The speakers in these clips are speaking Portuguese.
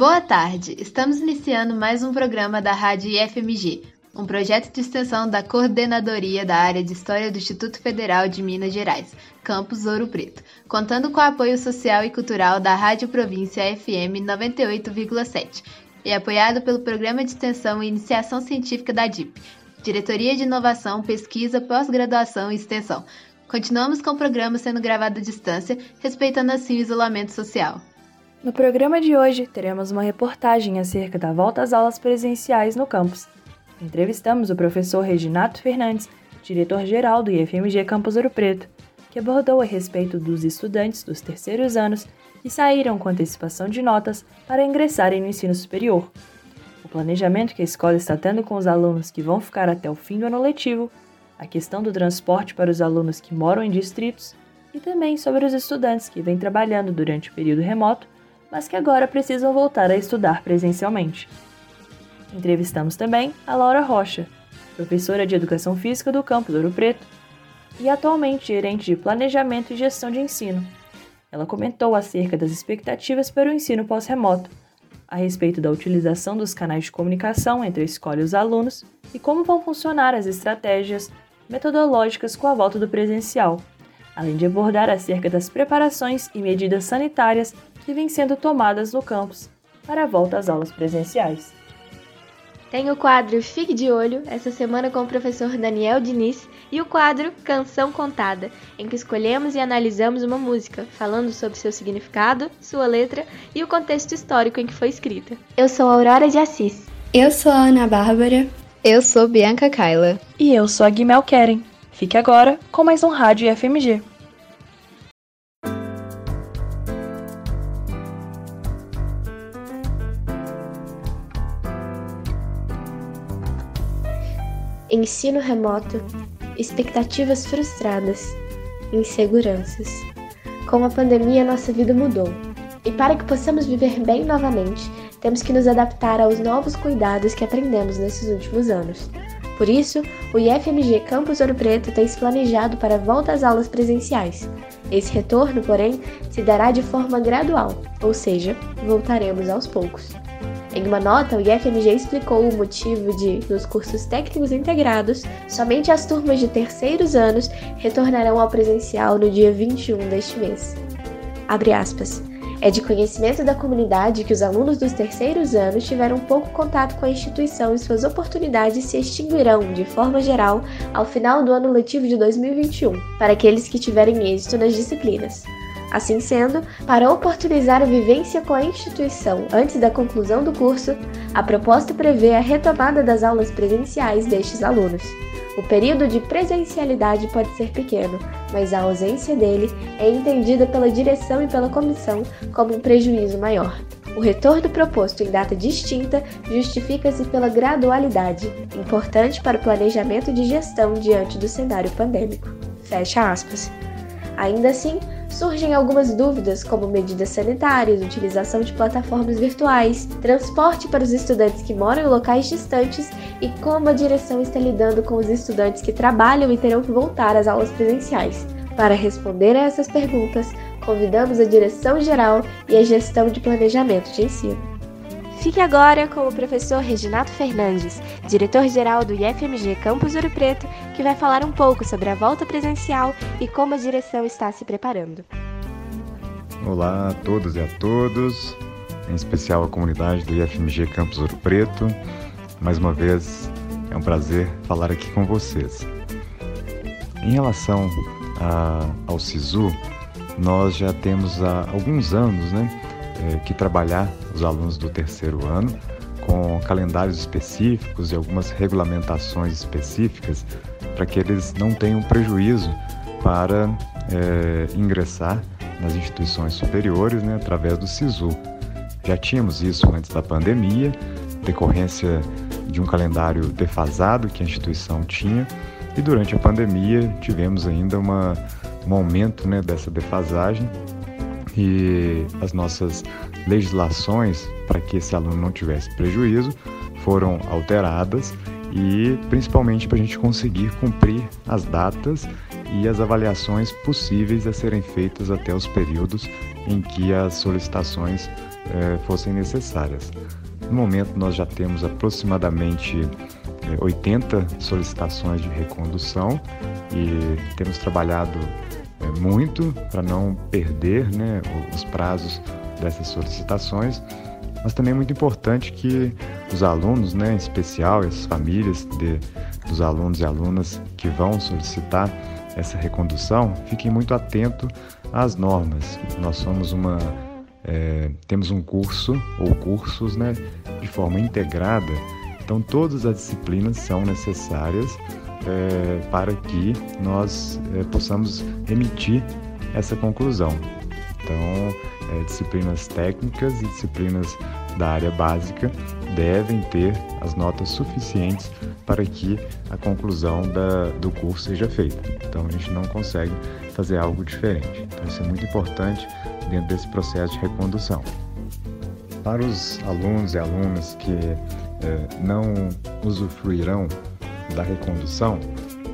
Boa tarde! Estamos iniciando mais um programa da Rádio IFMG, um projeto de extensão da Coordenadoria da Área de História do Instituto Federal de Minas Gerais, Campus Ouro Preto, contando com o apoio social e cultural da Rádio Província FM 98,7 e apoiado pelo Programa de Extensão e Iniciação Científica da DIP, Diretoria de Inovação, Pesquisa, Pós-Graduação e Extensão. Continuamos com o programa sendo gravado à distância, respeitando assim o isolamento social. No programa de hoje, teremos uma reportagem acerca da volta às aulas presenciais no campus. Entrevistamos o professor Reginato Fernandes, diretor-geral do IFMG Campus Ouro Preto, que abordou a respeito dos estudantes dos terceiros anos que saíram com antecipação de notas para ingressarem no ensino superior. O planejamento que a escola está tendo com os alunos que vão ficar até o fim do ano letivo, a questão do transporte para os alunos que moram em distritos e também sobre os estudantes que vêm trabalhando durante o período remoto mas que agora precisam voltar a estudar presencialmente. Entrevistamos também a Laura Rocha, professora de Educação Física do Campo do Ouro Preto e atualmente gerente de Planejamento e Gestão de Ensino. Ela comentou acerca das expectativas para o ensino pós-remoto, a respeito da utilização dos canais de comunicação entre a escola e os alunos e como vão funcionar as estratégias metodológicas com a volta do presencial, além de abordar acerca das preparações e medidas sanitárias que vêm sendo tomadas no campus para a volta às aulas presenciais. Tem o quadro Fique de Olho, essa semana com o professor Daniel Diniz, e o quadro Canção Contada, em que escolhemos e analisamos uma música, falando sobre seu significado, sua letra e o contexto histórico em que foi escrita. Eu sou Aurora de Assis. Eu sou a Ana Bárbara. Eu sou Bianca Kaila. E eu sou a Guimel Keren. Fique agora com mais um Rádio FMG. Ensino remoto, expectativas frustradas, inseguranças. Com a pandemia, nossa vida mudou. E para que possamos viver bem novamente, temos que nos adaptar aos novos cuidados que aprendemos nesses últimos anos. Por isso, o IFMG Campus Ouro Preto tem se planejado para a volta às aulas presenciais. Esse retorno, porém, se dará de forma gradual, ou seja, voltaremos aos poucos. Em uma nota, o IFMG explicou o motivo de, nos cursos técnicos integrados, somente as turmas de terceiros anos retornarão ao presencial no dia 21 deste mês. Abre aspas. É de conhecimento da comunidade que os alunos dos terceiros anos tiveram pouco contato com a instituição e suas oportunidades se extinguirão, de forma geral, ao final do ano letivo de 2021, para aqueles que tiverem êxito nas disciplinas. Assim sendo, para oportunizar a vivência com a instituição antes da conclusão do curso, a proposta prevê a retomada das aulas presenciais destes alunos. O período de presencialidade pode ser pequeno, mas a ausência dele é entendida pela direção e pela comissão como um prejuízo maior. O retorno proposto em data distinta justifica-se pela gradualidade, importante para o planejamento de gestão diante do cenário pandêmico. Fecha aspas. Ainda assim, surgem algumas dúvidas, como medidas sanitárias, utilização de plataformas virtuais, transporte para os estudantes que moram em locais distantes e como a direção está lidando com os estudantes que trabalham e terão que voltar às aulas presenciais. Para responder a essas perguntas, convidamos a direção geral e a gestão de planejamento de ensino. Fique agora com o professor Reginato Fernandes, diretor-geral do IFMG Campus Ouro Preto, que vai falar um pouco sobre a volta presencial e como a direção está se preparando. Olá a todos e a todos, em especial a comunidade do IFMG Campus Ouro Preto. Mais uma vez, é um prazer falar aqui com vocês. Em relação a, ao SISU, nós já temos há alguns anos, né? É, que trabalhar os alunos do terceiro ano com calendários específicos e algumas regulamentações específicas para que eles não tenham prejuízo para é, ingressar nas instituições superiores né, através do SISU. Já tínhamos isso antes da pandemia, decorrência de um calendário defasado que a instituição tinha, e durante a pandemia tivemos ainda uma, um aumento né, dessa defasagem e as nossas legislações para que esse aluno não tivesse prejuízo foram alteradas e principalmente para a gente conseguir cumprir as datas e as avaliações possíveis a serem feitas até os períodos em que as solicitações eh, fossem necessárias. No momento, nós já temos aproximadamente 80 eh, solicitações de recondução e temos trabalhado muito para não perder né, os prazos dessas solicitações, mas também é muito importante que os alunos, né, em especial as famílias de, dos alunos e alunas que vão solicitar essa recondução, fiquem muito atentos às normas. Nós somos uma é, temos um curso ou cursos né, de forma integrada, então todas as disciplinas são necessárias é, para que nós é, possamos emitir essa conclusão. Então, é, disciplinas técnicas e disciplinas da área básica devem ter as notas suficientes para que a conclusão da, do curso seja feita. Então, a gente não consegue fazer algo diferente. Então, isso é muito importante dentro desse processo de recondução. Para os alunos e alunas que eh, não usufruirão da recondução,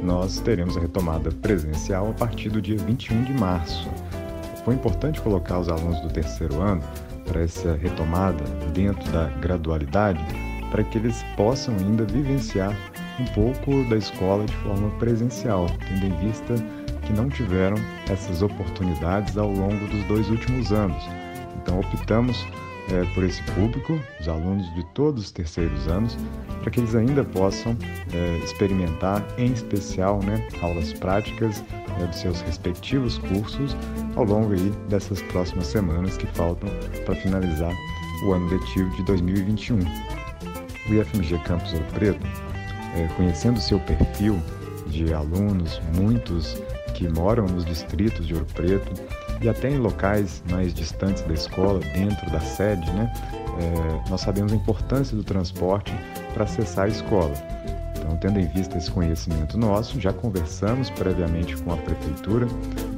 nós teremos a retomada presencial a partir do dia 21 de março. Foi importante colocar os alunos do terceiro ano para essa retomada dentro da gradualidade, para que eles possam ainda vivenciar um pouco da escola de forma presencial, tendo em vista que não tiveram essas oportunidades ao longo dos dois últimos anos. Então, optamos é, por esse público, os alunos de todos os terceiros anos, para que eles ainda possam é, experimentar, em especial, né, aulas práticas é, dos seus respectivos cursos ao longo aí dessas próximas semanas que faltam para finalizar o ano letivo de 2021. O IFMG Campus Ouro Preto, é, conhecendo seu perfil de alunos, muitos que moram nos distritos de Ouro Preto e até em locais mais distantes da escola, dentro da sede, né? É, nós sabemos a importância do transporte para acessar a escola. Então, tendo em vista esse conhecimento nosso, já conversamos previamente com a prefeitura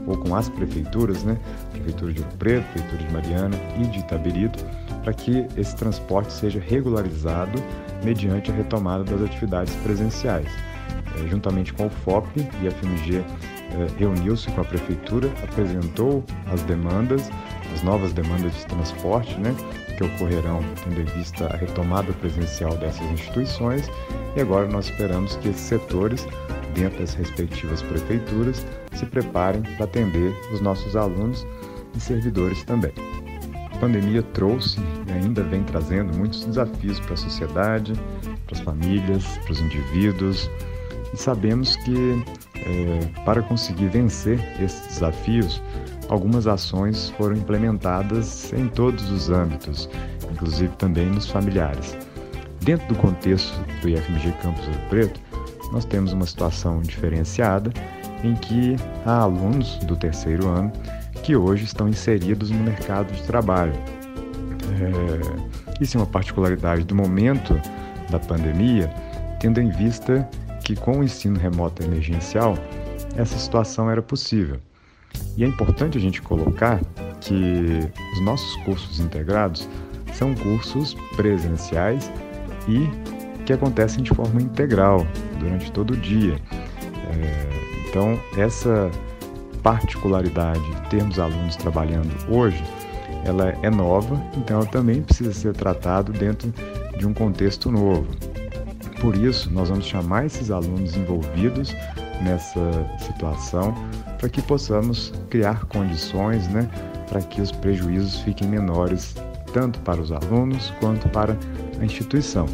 ou com as prefeituras, né? Prefeitura de Ouro Preto, Prefeitura de Mariana e de Itabirito, para que esse transporte seja regularizado mediante a retomada das atividades presenciais. É, juntamente com o FOP e a FMG reuniu-se com a prefeitura, apresentou as demandas, as novas demandas de transporte, né, que ocorrerão tendo em vista a retomada presencial dessas instituições, e agora nós esperamos que esses setores, dentro das respectivas prefeituras, se preparem para atender os nossos alunos e servidores também. A pandemia trouxe e ainda vem trazendo muitos desafios para a sociedade, para as famílias, para os indivíduos, e sabemos que é, para conseguir vencer esses desafios, algumas ações foram implementadas em todos os âmbitos, inclusive também nos familiares. Dentro do contexto do IFMG Campus Ouro Preto, nós temos uma situação diferenciada em que há alunos do terceiro ano que hoje estão inseridos no mercado de trabalho. É, isso é uma particularidade do momento da pandemia, tendo em vista que com o ensino remoto emergencial essa situação era possível. E é importante a gente colocar que os nossos cursos integrados são cursos presenciais e que acontecem de forma integral durante todo o dia. É, então, essa particularidade de termos alunos trabalhando hoje, ela é nova, então ela também precisa ser tratado dentro de um contexto novo. Por isso, nós vamos chamar esses alunos envolvidos nessa situação para que possamos criar condições né, para que os prejuízos fiquem menores, tanto para os alunos quanto para a instituição.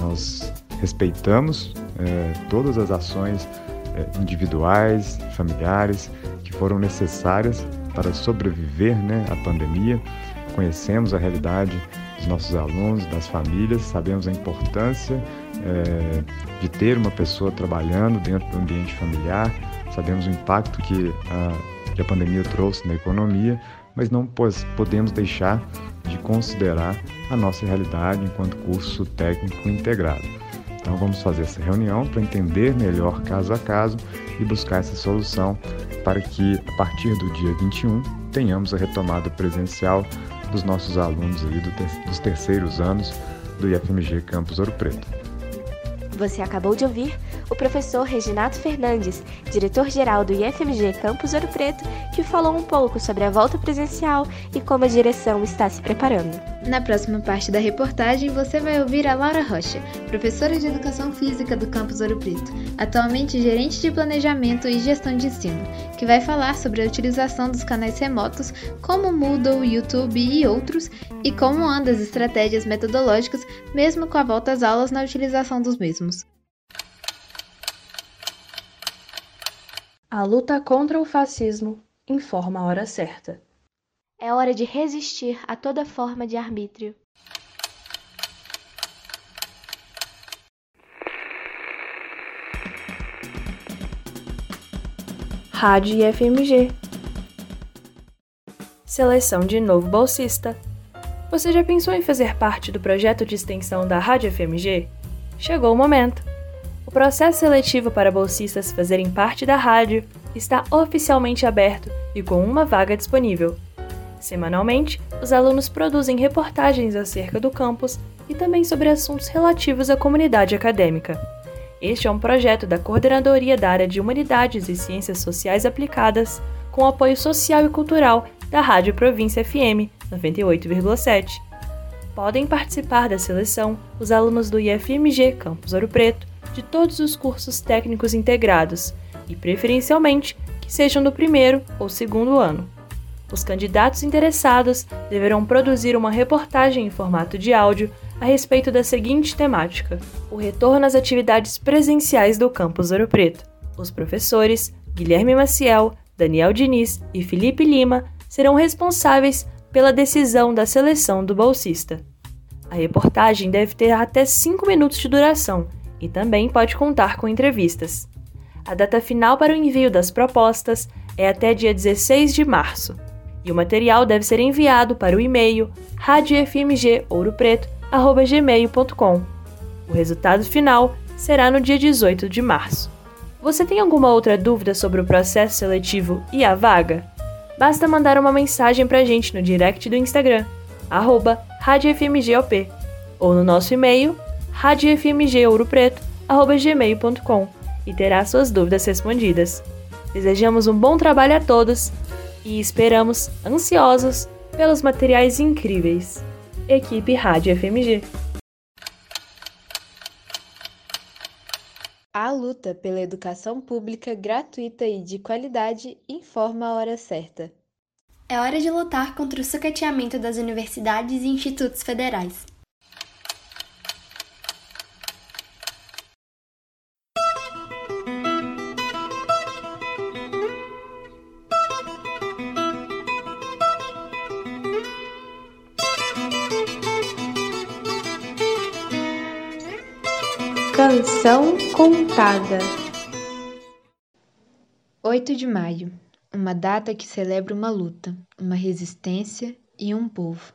Nós respeitamos é, todas as ações é, individuais, familiares, que foram necessárias para sobreviver né, à pandemia. Conhecemos a realidade dos nossos alunos, das famílias, sabemos a importância é, de ter uma pessoa trabalhando dentro do ambiente familiar, sabemos o impacto que a, que a pandemia trouxe na economia, mas não podemos deixar de considerar a nossa realidade enquanto curso técnico integrado. Então vamos fazer essa reunião para entender melhor caso a caso e buscar essa solução para que a partir do dia 21 tenhamos a retomada presencial dos nossos alunos aí do ter dos terceiros anos do IFMG Campus Ouro Preto. Você acabou de ouvir o professor Reginato Fernandes, diretor-geral do IFMG Campus Ouro Preto, que falou um pouco sobre a volta presencial e como a direção está se preparando. Na próxima parte da reportagem, você vai ouvir a Laura Rocha, professora de Educação Física do Campus Ouro Preto, atualmente gerente de Planejamento e Gestão de Ensino, que vai falar sobre a utilização dos canais remotos, como Moodle, YouTube e outros, e como andam as estratégias metodológicas, mesmo com a volta às aulas na utilização dos mesmos. A luta contra o fascismo informa a hora certa. É hora de resistir a toda forma de arbítrio. Rádio IFMG. Seleção de novo bolsista. Você já pensou em fazer parte do projeto de extensão da Rádio FMG? Chegou o momento! O processo seletivo para bolsistas fazerem parte da rádio está oficialmente aberto e com uma vaga disponível. Semanalmente, os alunos produzem reportagens acerca do campus e também sobre assuntos relativos à comunidade acadêmica. Este é um projeto da Coordenadoria da Área de Humanidades e Ciências Sociais Aplicadas, com apoio social e cultural da Rádio Província FM 98,7. Podem participar da seleção os alunos do IFMG Campus Ouro Preto de todos os cursos técnicos integrados e, preferencialmente, que sejam do primeiro ou segundo ano. Os candidatos interessados deverão produzir uma reportagem em formato de áudio a respeito da seguinte temática: o retorno às atividades presenciais do Campus Ouro Preto. Os professores Guilherme Maciel, Daniel Diniz e Felipe Lima serão responsáveis pela decisão da seleção do bolsista. A reportagem deve ter até 5 minutos de duração e também pode contar com entrevistas. A data final para o envio das propostas é até dia 16 de março, e o material deve ser enviado para o e-mail radiofmgouropreto.gmail.com. O resultado final será no dia 18 de março. Você tem alguma outra dúvida sobre o processo seletivo e a vaga? Basta mandar uma mensagem pra gente no direct do Instagram, arroba radiofmgop, ou no nosso e-mail, radiofmgouropreto.gmail.com e terá suas dúvidas respondidas. Desejamos um bom trabalho a todos e esperamos, ansiosos, pelos materiais incríveis. Equipe Rádio FMG. A luta pela educação pública gratuita e de qualidade informa a hora certa. É hora de lutar contra o sucateamento das universidades e institutos federais. Canção contada. 8 de maio uma data que celebra uma luta, uma resistência e um povo.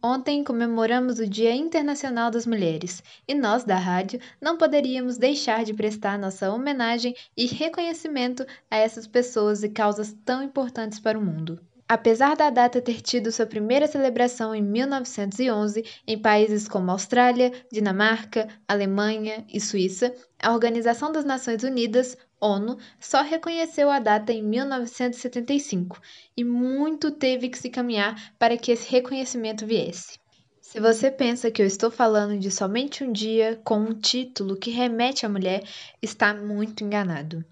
Ontem comemoramos o Dia Internacional das Mulheres e nós, da rádio, não poderíamos deixar de prestar nossa homenagem e reconhecimento a essas pessoas e causas tão importantes para o mundo. Apesar da data ter tido sua primeira celebração em 1911 em países como Austrália, Dinamarca, Alemanha e Suíça, a Organização das Nações Unidas, ONU, só reconheceu a data em 1975 e muito teve que se caminhar para que esse reconhecimento viesse. Se você pensa que eu estou falando de somente um dia com um título que remete à mulher, está muito enganado.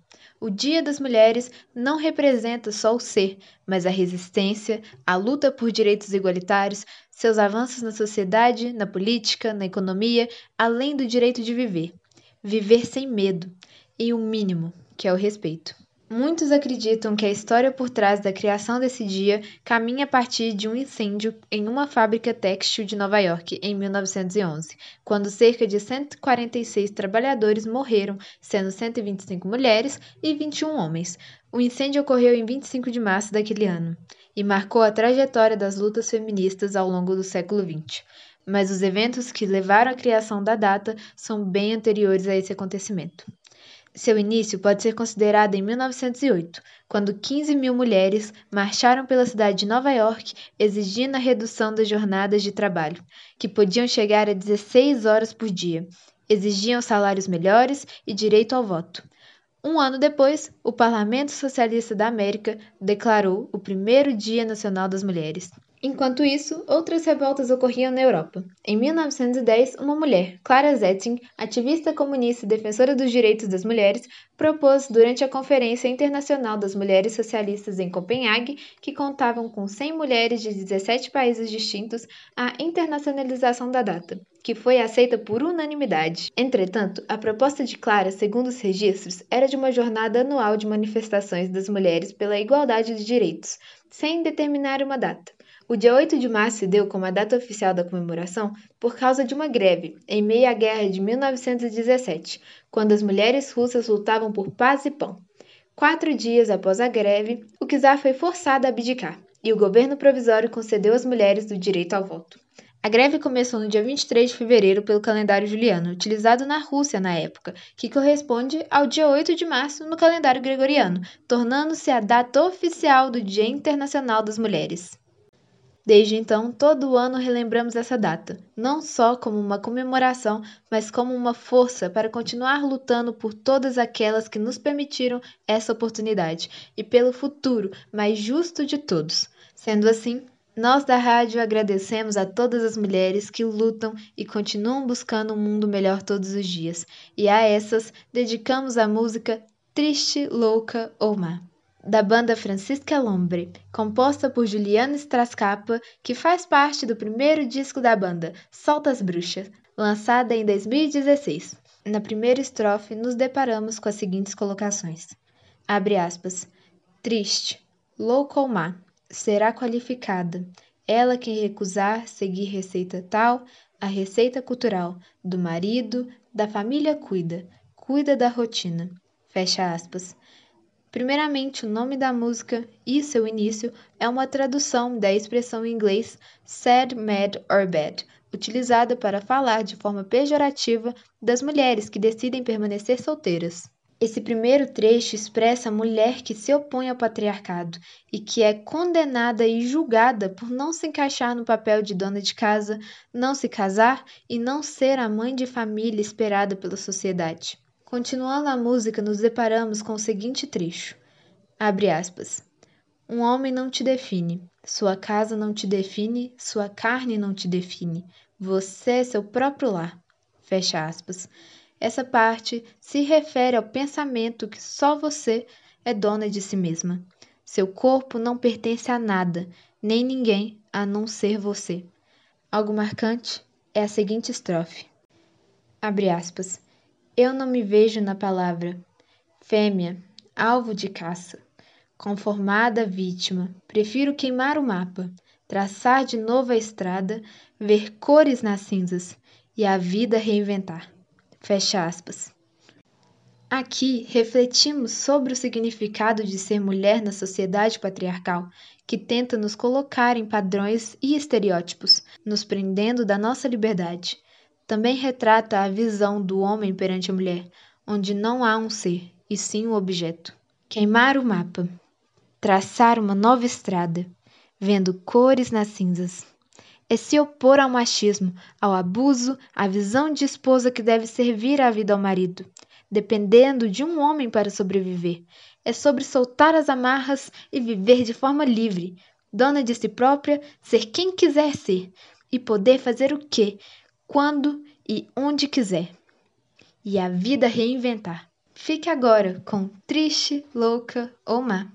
O Dia das Mulheres não representa só o ser, mas a resistência, a luta por direitos igualitários, seus avanços na sociedade, na política, na economia, além do direito de viver. Viver sem medo e o mínimo, que é o respeito. Muitos acreditam que a história por trás da criação desse dia caminha a partir de um incêndio em uma fábrica têxtil de Nova York em 1911, quando cerca de 146 trabalhadores morreram, sendo 125 mulheres e 21 homens. O incêndio ocorreu em 25 de março daquele ano e marcou a trajetória das lutas feministas ao longo do século XX. Mas os eventos que levaram à criação da data são bem anteriores a esse acontecimento. Seu início pode ser considerado em 1908, quando 15 mil mulheres marcharam pela cidade de Nova York exigindo a redução das jornadas de trabalho, que podiam chegar a 16 horas por dia, Exigiam salários melhores e direito ao voto. Um ano depois, o Parlamento Socialista da América declarou o primeiro Dia Nacional das Mulheres. Enquanto isso, outras revoltas ocorriam na Europa. Em 1910, uma mulher, Clara Zetkin, ativista comunista e defensora dos direitos das mulheres, propôs durante a Conferência Internacional das Mulheres Socialistas em Copenhague, que contavam com 100 mulheres de 17 países distintos, a internacionalização da data, que foi aceita por unanimidade. Entretanto, a proposta de Clara, segundo os registros, era de uma jornada anual de manifestações das mulheres pela igualdade de direitos, sem determinar uma data. O dia 8 de março se deu como a data oficial da comemoração por causa de uma greve, em meio à guerra de 1917, quando as mulheres russas lutavam por paz e pão. Quatro dias após a greve, o czar foi forçado a abdicar e o governo provisório concedeu às mulheres o direito ao voto. A greve começou no dia 23 de fevereiro pelo calendário juliano, utilizado na Rússia na época, que corresponde ao dia 8 de março no calendário gregoriano, tornando-se a data oficial do Dia Internacional das Mulheres. Desde então, todo ano relembramos essa data, não só como uma comemoração, mas como uma força para continuar lutando por todas aquelas que nos permitiram essa oportunidade e pelo futuro mais justo de todos. Sendo assim, nós da rádio agradecemos a todas as mulheres que lutam e continuam buscando um mundo melhor todos os dias, e a essas dedicamos a música Triste, Louca ou Má da banda Francisca Lombre, composta por Juliana Strascapa, que faz parte do primeiro disco da banda, Solta as Bruxas, lançada em 2016. Na primeira estrofe, nos deparamos com as seguintes colocações. Abre aspas. Triste, louco ou má, será qualificada. Ela quem recusar seguir receita tal, a receita cultural, do marido, da família cuida, cuida da rotina. Fecha aspas. Primeiramente, o nome da música e seu início é uma tradução da expressão em inglês sad, mad or bad, utilizada para falar de forma pejorativa das mulheres que decidem permanecer solteiras. Esse primeiro trecho expressa a mulher que se opõe ao patriarcado e que é condenada e julgada por não se encaixar no papel de dona de casa, não se casar e não ser a mãe de família esperada pela sociedade. Continuando a música, nos deparamos com o seguinte trecho. Abre aspas. Um homem não te define, sua casa não te define, sua carne não te define. Você é seu próprio lar. Fecha aspas. Essa parte se refere ao pensamento que só você é dona de si mesma. Seu corpo não pertence a nada, nem ninguém a não ser você. Algo marcante é a seguinte estrofe. Abre aspas. Eu não me vejo na palavra fêmea, alvo de caça, conformada vítima. Prefiro queimar o mapa, traçar de novo a estrada, ver cores nas cinzas e a vida reinventar. Fecha aspas. Aqui refletimos sobre o significado de ser mulher na sociedade patriarcal, que tenta nos colocar em padrões e estereótipos, nos prendendo da nossa liberdade. Também retrata a visão do homem perante a mulher, onde não há um ser, e sim um objeto. Queimar o mapa, traçar uma nova estrada, vendo cores nas cinzas. É se opor ao machismo, ao abuso, à visão de esposa que deve servir a vida ao marido, dependendo de um homem para sobreviver. É sobre soltar as amarras e viver de forma livre, dona de si própria, ser quem quiser ser e poder fazer o que, quando e onde quiser. E a vida reinventar. Fique agora com Triste, Louca ou Má.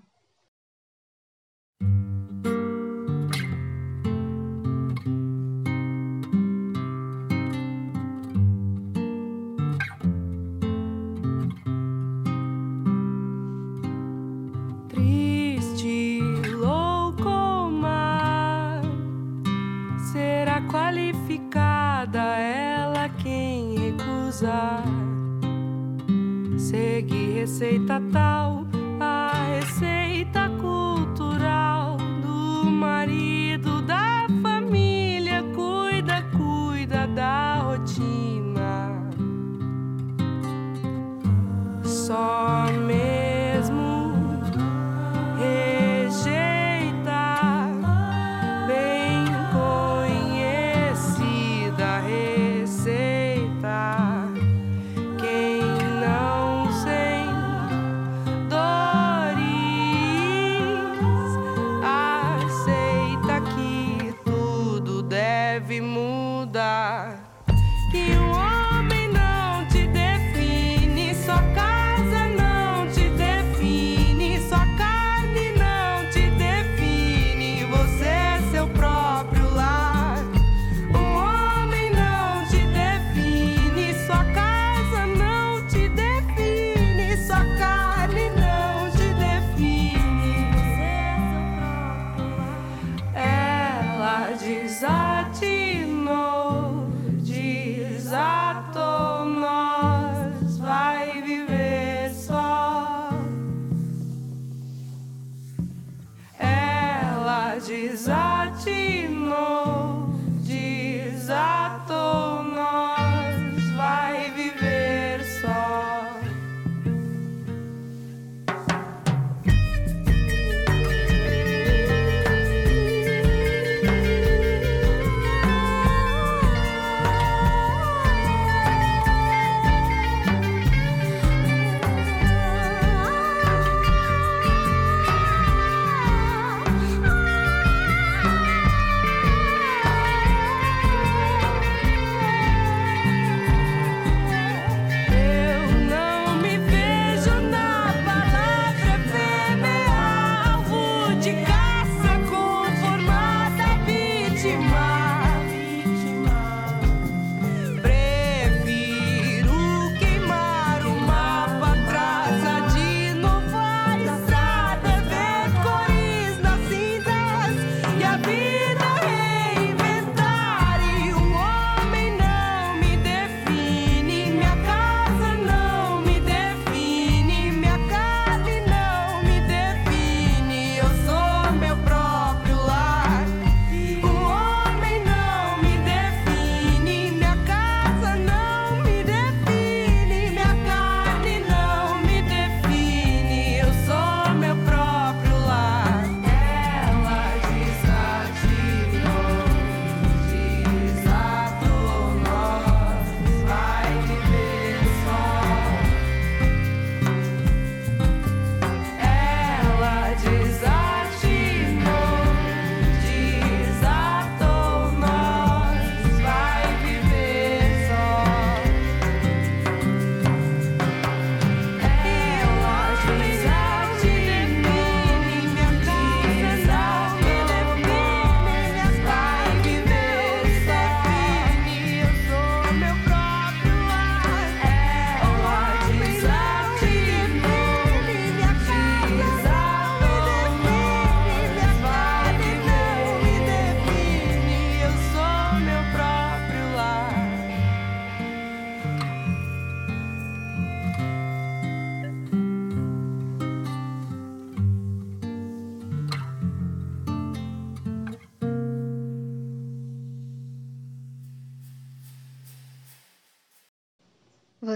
Receita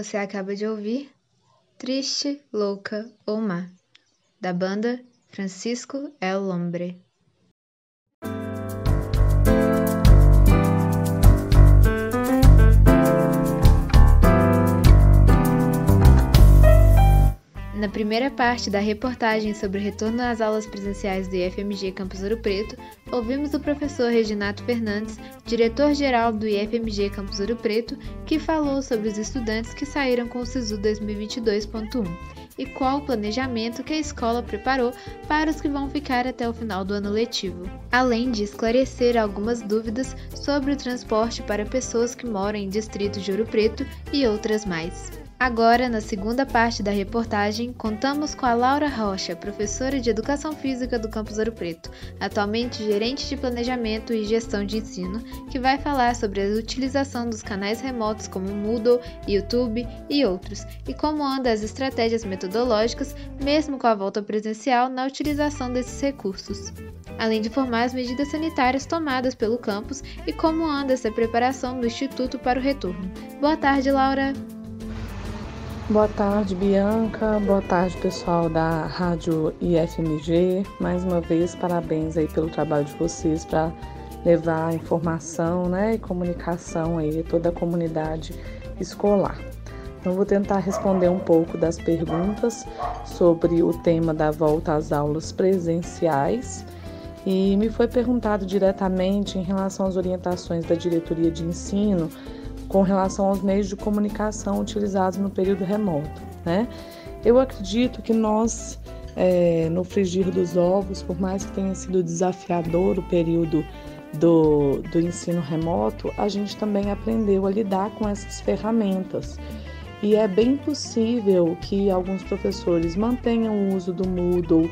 Você acaba de ouvir Triste, Louca ou Má, da banda Francisco El Hombre. Na primeira parte da reportagem sobre o retorno às aulas presenciais do IFMG Campus Ouro Preto, ouvimos o professor Reginato Fernandes, diretor-geral do IFMG Campus Ouro Preto, que falou sobre os estudantes que saíram com o SISU 2022.1 e qual o planejamento que a escola preparou para os que vão ficar até o final do ano letivo, além de esclarecer algumas dúvidas sobre o transporte para pessoas que moram em distritos de Ouro Preto e outras mais. Agora, na segunda parte da reportagem, contamos com a Laura Rocha, professora de Educação Física do Campus Ouro Preto, atualmente gerente de Planejamento e Gestão de Ensino, que vai falar sobre a utilização dos canais remotos como Moodle, YouTube e outros, e como andam as estratégias metodológicas, mesmo com a volta presencial, na utilização desses recursos. Além de informar as medidas sanitárias tomadas pelo campus e como anda essa preparação do Instituto para o retorno. Boa tarde, Laura! Boa tarde, Bianca. Boa tarde, pessoal da Rádio IFMG. Mais uma vez, parabéns aí pelo trabalho de vocês para levar informação né, e comunicação aí a toda a comunidade escolar. Então, vou tentar responder um pouco das perguntas sobre o tema da volta às aulas presenciais E me foi perguntado diretamente em relação às orientações da diretoria de ensino com relação aos meios de comunicação utilizados no período remoto. Né? Eu acredito que nós, é, no frigir dos ovos, por mais que tenha sido desafiador o período do, do ensino remoto, a gente também aprendeu a lidar com essas ferramentas. E é bem possível que alguns professores mantenham o uso do Moodle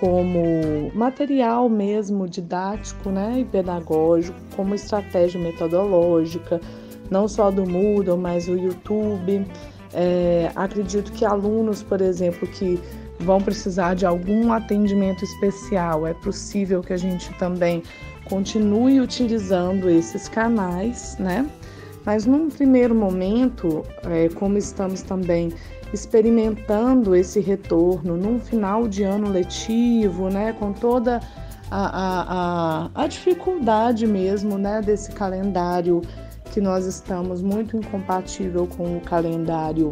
como material mesmo didático né, e pedagógico, como estratégia metodológica, não só do Moodle, mas o YouTube. É, acredito que alunos, por exemplo, que vão precisar de algum atendimento especial, é possível que a gente também continue utilizando esses canais, né? Mas num primeiro momento, é, como estamos também experimentando esse retorno num final de ano letivo, né, com toda a, a, a, a dificuldade mesmo né, desse calendário que nós estamos muito incompatível com o calendário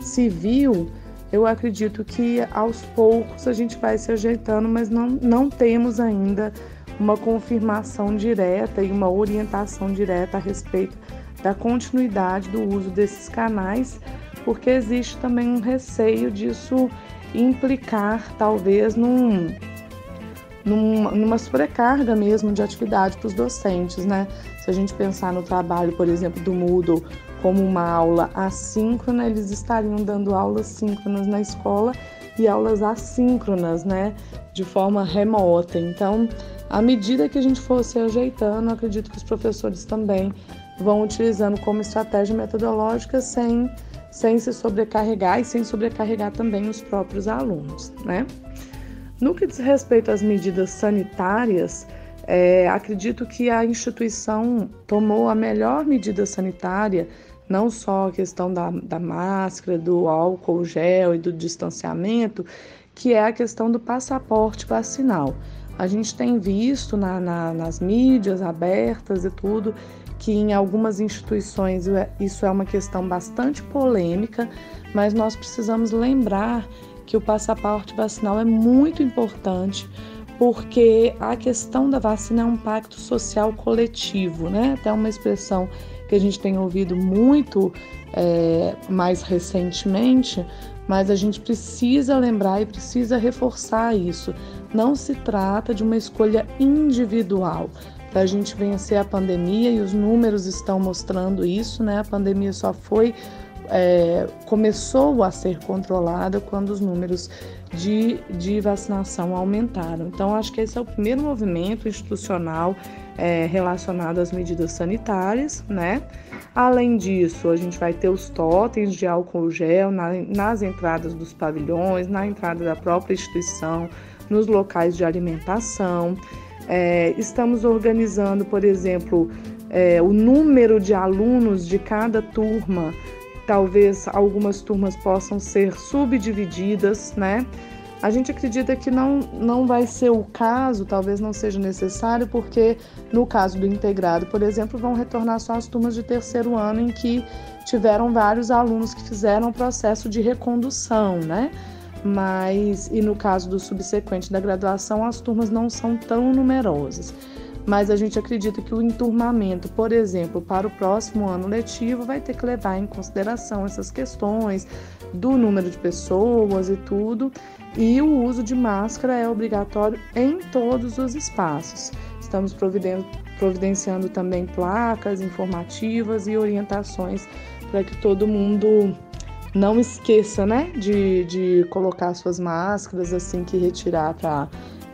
civil, eu acredito que aos poucos a gente vai se ajeitando, mas não, não temos ainda uma confirmação direta e uma orientação direta a respeito da continuidade do uso desses canais, porque existe também um receio disso implicar talvez num, num, numa sobrecarga mesmo de atividade para os docentes, né? A gente pensar no trabalho, por exemplo, do Moodle como uma aula assíncrona, eles estariam dando aulas síncronas na escola e aulas assíncronas, né? De forma remota. Então, à medida que a gente for se ajeitando, acredito que os professores também vão utilizando como estratégia metodológica sem, sem se sobrecarregar e sem sobrecarregar também os próprios alunos, né? No que diz respeito às medidas sanitárias, é, acredito que a instituição tomou a melhor medida sanitária, não só a questão da, da máscara, do álcool gel e do distanciamento, que é a questão do passaporte vacinal. A gente tem visto na, na, nas mídias abertas e tudo que em algumas instituições é, isso é uma questão bastante polêmica, mas nós precisamos lembrar que o passaporte vacinal é muito importante porque a questão da vacina é um pacto social coletivo, né? Até uma expressão que a gente tem ouvido muito é, mais recentemente, mas a gente precisa lembrar e precisa reforçar isso. Não se trata de uma escolha individual, para a gente vencer a pandemia e os números estão mostrando isso, né? A pandemia só foi é, começou a ser controlada quando os números de, de vacinação aumentaram. Então, acho que esse é o primeiro movimento institucional é, relacionado às medidas sanitárias, né? Além disso, a gente vai ter os totens de álcool gel na, nas entradas dos pavilhões, na entrada da própria instituição, nos locais de alimentação. É, estamos organizando, por exemplo, é, o número de alunos de cada turma. Talvez algumas turmas possam ser subdivididas, né? A gente acredita que não, não vai ser o caso, talvez não seja necessário, porque no caso do integrado, por exemplo, vão retornar só as turmas de terceiro ano em que tiveram vários alunos que fizeram o processo de recondução, né? mas e no caso do subsequente da graduação, as turmas não são tão numerosas. Mas a gente acredita que o enturmamento, por exemplo, para o próximo ano letivo, vai ter que levar em consideração essas questões do número de pessoas e tudo. E o uso de máscara é obrigatório em todos os espaços. Estamos providenciando também placas informativas e orientações para que todo mundo não esqueça, né, de, de colocar suas máscaras assim que retirar para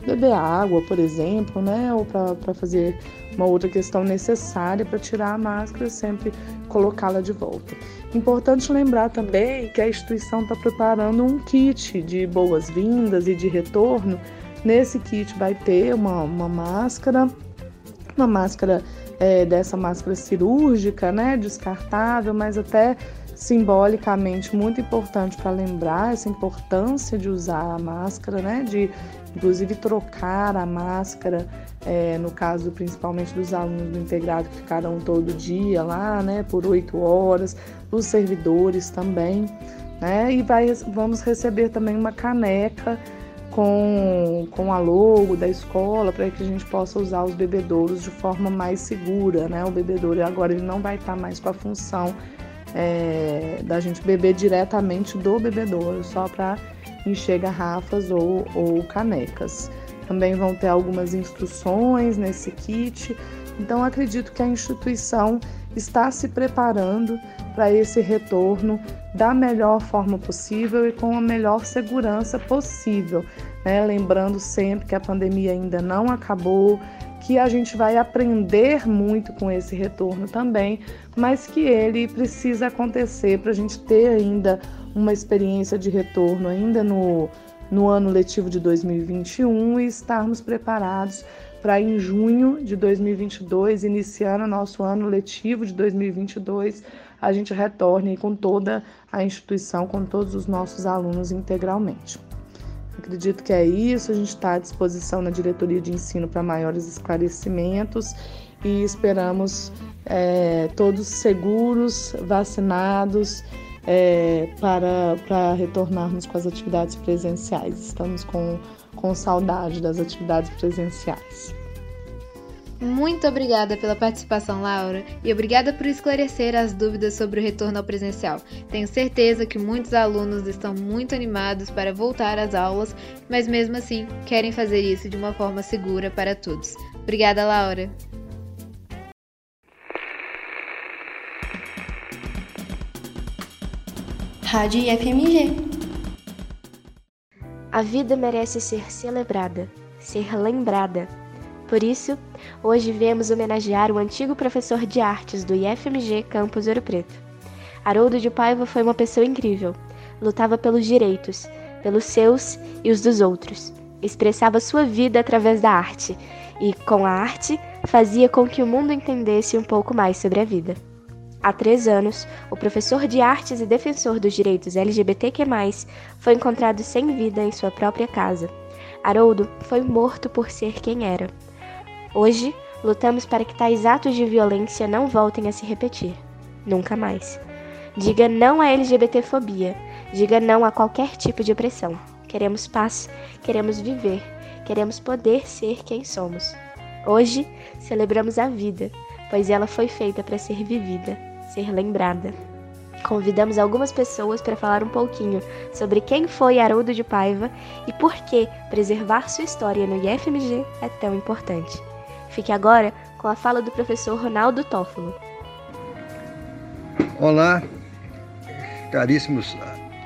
beber água, por exemplo, né, ou para fazer uma outra questão necessária para tirar a máscara, sempre colocá-la de volta. Importante lembrar também que a instituição está preparando um kit de boas-vindas e de retorno. Nesse kit vai ter uma, uma máscara, uma máscara é, dessa máscara cirúrgica, né, descartável, mas até simbolicamente muito importante para lembrar essa importância de usar a máscara, né? De inclusive trocar a máscara, é, no caso principalmente dos alunos do integrado que ficaram todo dia lá, né? Por oito horas, os servidores também, né? E vai, vamos receber também uma caneca com, com a logo da escola para que a gente possa usar os bebedouros de forma mais segura, né? O bebedouro agora ele não vai estar mais com a função é, da gente beber diretamente do bebedouro, só para encher garrafas ou, ou canecas. Também vão ter algumas instruções nesse kit. Então, acredito que a instituição está se preparando para esse retorno da melhor forma possível e com a melhor segurança possível. Né? Lembrando sempre que a pandemia ainda não acabou, que a gente vai aprender muito com esse retorno também, mas que ele precisa acontecer para a gente ter ainda uma experiência de retorno ainda no, no ano letivo de 2021 e estarmos preparados para em junho de 2022, iniciando o nosso ano letivo de 2022, a gente retorne com toda a instituição, com todos os nossos alunos integralmente. Acredito que é isso, a gente está à disposição na diretoria de ensino para maiores esclarecimentos e esperamos é, todos seguros, vacinados é, para, para retornarmos com as atividades presenciais. Estamos com, com saudade das atividades presenciais. Muito obrigada pela participação, Laura, e obrigada por esclarecer as dúvidas sobre o retorno ao presencial. Tenho certeza que muitos alunos estão muito animados para voltar às aulas, mas mesmo assim querem fazer isso de uma forma segura para todos. Obrigada, Laura. Rádio IFMG. A vida merece ser celebrada, ser lembrada. Por isso, hoje viemos homenagear o antigo professor de artes do IFMG Campus Ouro Preto. Haroldo de Paiva foi uma pessoa incrível. Lutava pelos direitos, pelos seus e os dos outros. Expressava sua vida através da arte e, com a arte, fazia com que o mundo entendesse um pouco mais sobre a vida. Há três anos, o professor de artes e defensor dos direitos LGBTQ, foi encontrado sem vida em sua própria casa. Haroldo foi morto por ser quem era. Hoje, lutamos para que tais atos de violência não voltem a se repetir. Nunca mais. Diga não à LGBTfobia. Diga não a qualquer tipo de opressão. Queremos paz, queremos viver, queremos poder ser quem somos. Hoje, celebramos a vida, pois ela foi feita para ser vivida, ser lembrada. Convidamos algumas pessoas para falar um pouquinho sobre quem foi Haroldo de Paiva e por que preservar sua história no IFMG é tão importante. Fique agora com a fala do professor Ronaldo Toffolo. Olá, caríssimos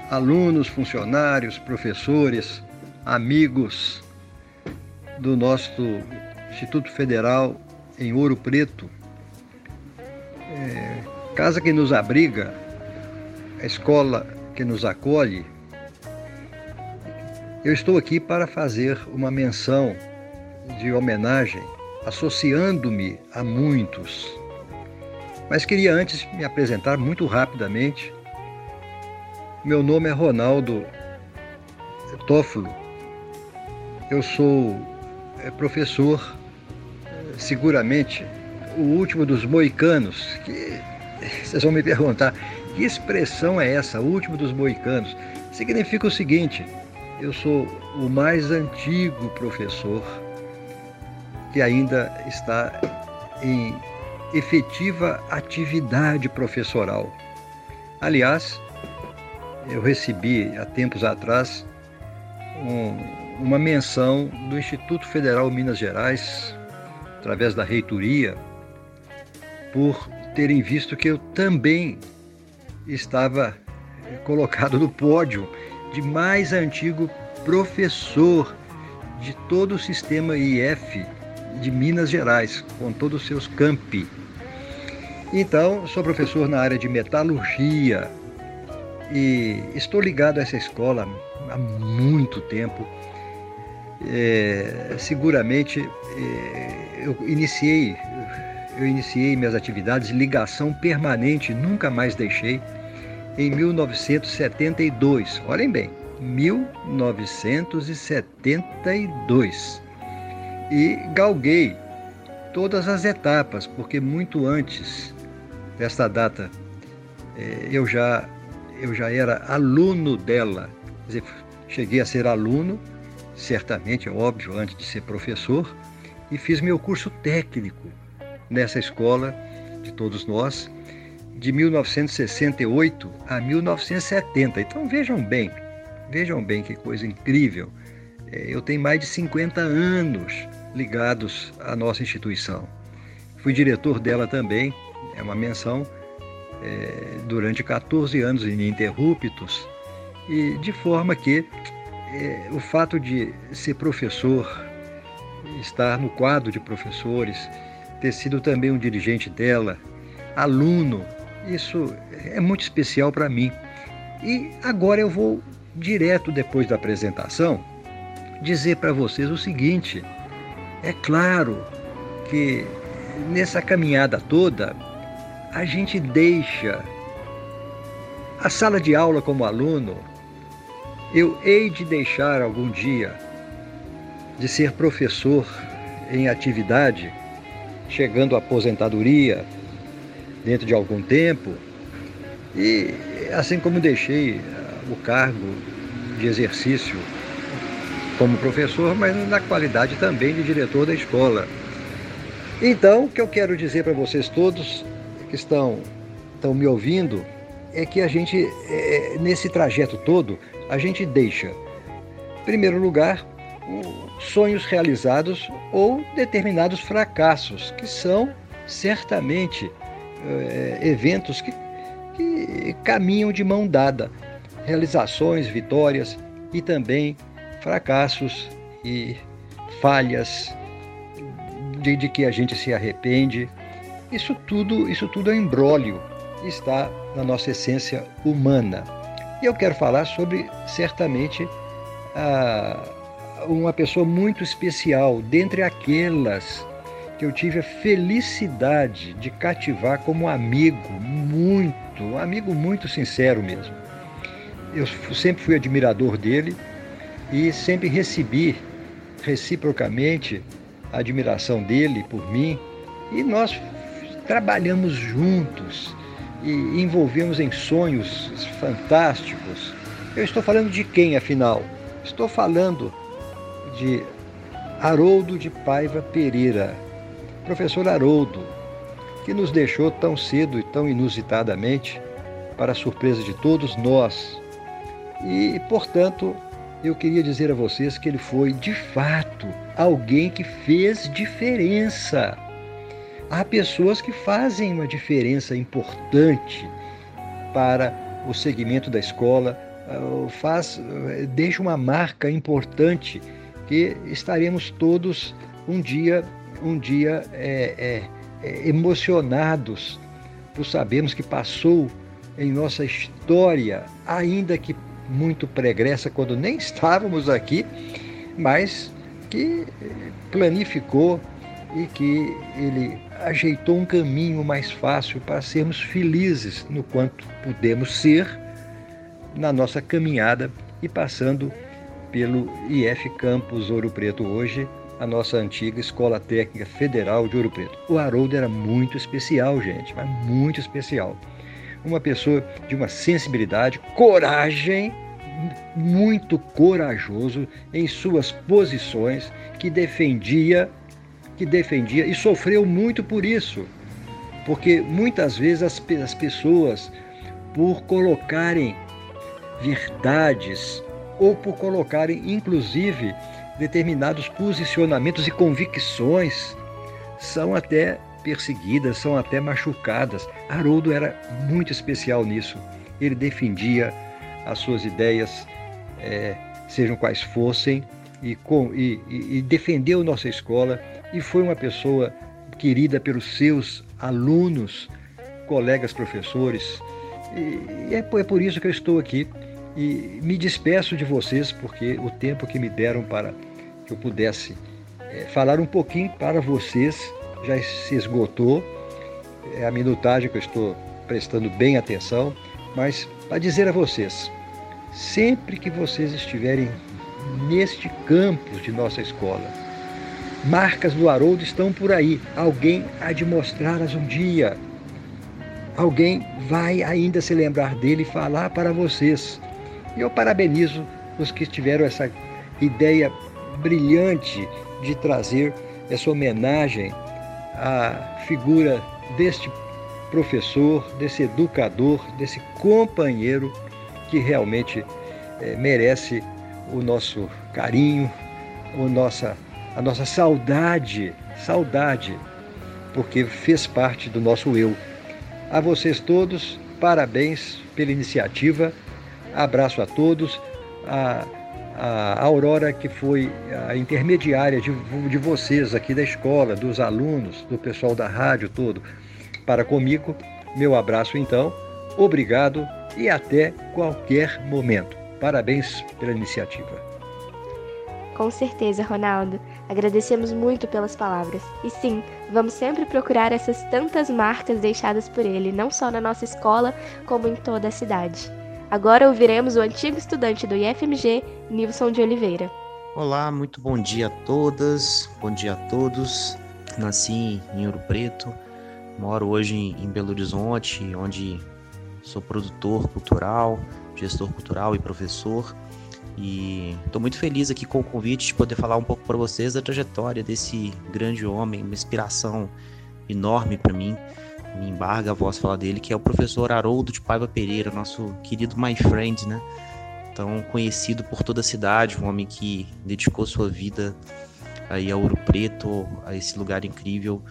alunos, funcionários, professores, amigos do nosso Instituto Federal em Ouro Preto. É, casa que nos abriga, a escola que nos acolhe. Eu estou aqui para fazer uma menção de homenagem, associando-me a muitos. Mas queria antes me apresentar muito rapidamente. Meu nome é Ronaldo Tófilo. Eu sou é, professor, seguramente o último dos moicanos, que vocês vão me perguntar, que expressão é essa, último dos moicanos? Significa o seguinte, eu sou o mais antigo professor que ainda está em efetiva atividade professoral. Aliás, eu recebi há tempos atrás um, uma menção do Instituto Federal Minas Gerais, através da reitoria, por terem visto que eu também estava colocado no pódio de mais antigo professor de todo o sistema IF de Minas Gerais, com todos os seus campi. Então, sou professor na área de metalurgia e estou ligado a essa escola há muito tempo. É, seguramente é, eu iniciei eu iniciei minhas atividades de ligação permanente, nunca mais deixei, em 1972. Olhem bem, 1972. E galguei todas as etapas, porque muito antes desta data eh, eu já eu já era aluno dela. Dizer, cheguei a ser aluno, certamente, é óbvio, antes de ser professor, e fiz meu curso técnico nessa escola de todos nós, de 1968 a 1970. Então vejam bem, vejam bem que coisa incrível. É, eu tenho mais de 50 anos ligados à nossa instituição. Fui diretor dela também, é uma menção, é, durante 14 anos ininterruptos, e de forma que é, o fato de ser professor, estar no quadro de professores, ter sido também um dirigente dela, aluno, isso é muito especial para mim. E agora eu vou direto depois da apresentação dizer para vocês o seguinte: é claro que nessa caminhada toda a gente deixa a sala de aula como aluno. Eu hei de deixar algum dia de ser professor em atividade, chegando à aposentadoria dentro de algum tempo, e assim como deixei o cargo de exercício como professor, mas na qualidade também de diretor da escola. Então, o que eu quero dizer para vocês todos que estão, estão me ouvindo é que a gente, é, nesse trajeto todo, a gente deixa, em primeiro lugar, sonhos realizados ou determinados fracassos, que são certamente é, eventos que, que caminham de mão dada, realizações, vitórias e também fracassos e falhas de, de, que a gente se arrepende. Isso tudo, isso tudo é embrólio, está na nossa essência humana. E eu quero falar sobre certamente a, uma pessoa muito especial, dentre aquelas que eu tive a felicidade de cativar como amigo, muito, um amigo muito sincero mesmo. Eu sempre fui admirador dele e sempre recebi reciprocamente a admiração dele por mim e nós trabalhamos juntos e envolvemos em sonhos fantásticos. Eu estou falando de quem, afinal? Estou falando de Haroldo de Paiva Pereira, professor Haroldo, que nos deixou tão cedo e tão inusitadamente, para a surpresa de todos nós. E, portanto, eu queria dizer a vocês que ele foi, de fato, alguém que fez diferença. Há pessoas que fazem uma diferença importante para o segmento da escola, eh, faz, eh, deixa uma marca importante que estaremos todos um dia, um dia é, é, é, emocionados por sabermos que passou em nossa história, ainda que muito pregressa quando nem estávamos aqui, mas que planificou e que ele ajeitou um caminho mais fácil para sermos felizes no quanto podemos ser na nossa caminhada e passando pelo IF Campus Ouro Preto hoje, a nossa antiga Escola Técnica Federal de Ouro Preto. O Haroldo era muito especial, gente, mas muito especial uma pessoa de uma sensibilidade, coragem, muito corajoso em suas posições, que defendia, que defendia e sofreu muito por isso. Porque muitas vezes as, as pessoas, por colocarem verdades ou por colocarem inclusive determinados posicionamentos e convicções, são até perseguidas, são até machucadas. Haroldo era muito especial nisso. Ele defendia as suas ideias, é, sejam quais fossem, e, com, e, e defendeu nossa escola e foi uma pessoa querida pelos seus alunos, colegas professores. E é, é por isso que eu estou aqui e me despeço de vocês, porque o tempo que me deram para que eu pudesse é, falar um pouquinho para vocês já se esgotou. É a minutagem que eu estou prestando bem atenção, mas para dizer a vocês, sempre que vocês estiverem neste campus de nossa escola, marcas do Haroldo estão por aí. Alguém há de mostrá-las um dia. Alguém vai ainda se lembrar dele e falar para vocês. E eu parabenizo os que tiveram essa ideia brilhante de trazer essa homenagem à figura deste professor, desse educador, desse companheiro que realmente é, merece o nosso carinho, o nossa, a nossa saudade, saudade, porque fez parte do nosso eu. A vocês todos, parabéns pela iniciativa, abraço a todos. A, a Aurora, que foi a intermediária de, de vocês aqui da escola, dos alunos, do pessoal da rádio todo, para comigo. Meu abraço então, obrigado e até qualquer momento. Parabéns pela iniciativa. Com certeza, Ronaldo. Agradecemos muito pelas palavras. E sim, vamos sempre procurar essas tantas marcas deixadas por ele, não só na nossa escola, como em toda a cidade. Agora ouviremos o antigo estudante do IFMG, Nilson de Oliveira. Olá, muito bom dia a todas, bom dia a todos. Nasci em Ouro Preto, moro hoje em Belo Horizonte, onde sou produtor cultural, gestor cultural e professor. E estou muito feliz aqui com o convite de poder falar um pouco para vocês da trajetória desse grande homem, uma inspiração enorme para mim. Me embarga a voz falar dele, que é o professor Haroldo de Paiva Pereira, nosso querido my friend, né? Tão conhecido por toda a cidade, um homem que dedicou sua vida aí a Ouro Preto, a esse lugar incrível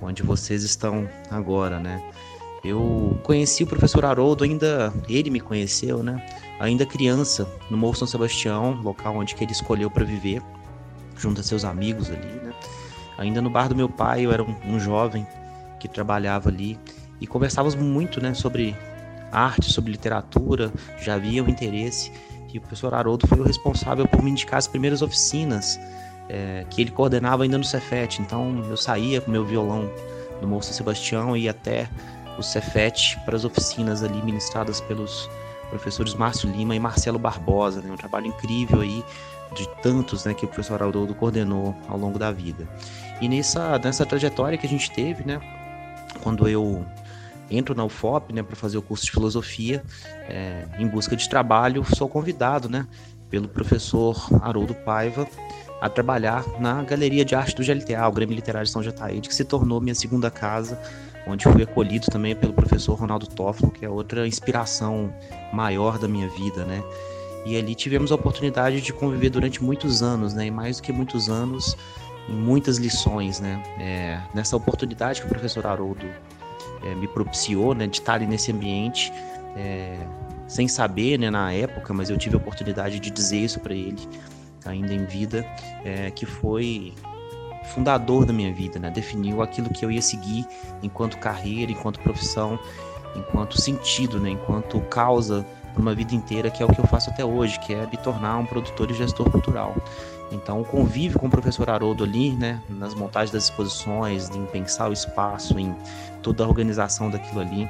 onde vocês estão agora, né? Eu conheci o professor Haroldo ainda, ele me conheceu, né? Ainda criança, no Morro São Sebastião, local onde que ele escolheu para viver, junto a seus amigos ali, né? Ainda no bar do meu pai, eu era um, um jovem que trabalhava ali e conversávamos muito, né, sobre arte, sobre literatura, já havia um interesse e o professor Haroldo foi o responsável por me indicar as primeiras oficinas é, que ele coordenava ainda no Cefet. Então eu saía com meu violão do São Sebastião e ia até o Cefet para as oficinas ali ministradas pelos professores Márcio Lima e Marcelo Barbosa, né? um trabalho incrível aí de tantos né, que o professor Haroldo coordenou ao longo da vida. E nessa, nessa trajetória que a gente teve, né, quando eu entro na UFOP né, para fazer o curso de filosofia, é, em busca de trabalho, sou convidado né, pelo professor Haroldo Paiva a trabalhar na Galeria de Arte do GLTA, o Grêmio Literário de São Jataíde, que se tornou minha segunda casa, onde fui acolhido também pelo professor Ronaldo Toffolo, que é outra inspiração maior da minha vida, né? E ali tivemos a oportunidade de conviver durante muitos anos, né? E mais do que muitos anos, em muitas lições, né? É, nessa oportunidade que o professor Haroldo é, me propiciou, né? De estar ali nesse ambiente, é, sem saber, né? Na época, mas eu tive a oportunidade de dizer isso para ele ainda em vida, é, que foi fundador da minha vida, né? Definiu aquilo que eu ia seguir enquanto carreira, enquanto profissão, enquanto sentido, né? Enquanto causa para uma vida inteira, que é o que eu faço até hoje, que é me tornar um produtor e gestor cultural. Então, o convívio com o professor Haroldo ali, né, nas montagens das exposições, em pensar o espaço, em toda a organização daquilo ali,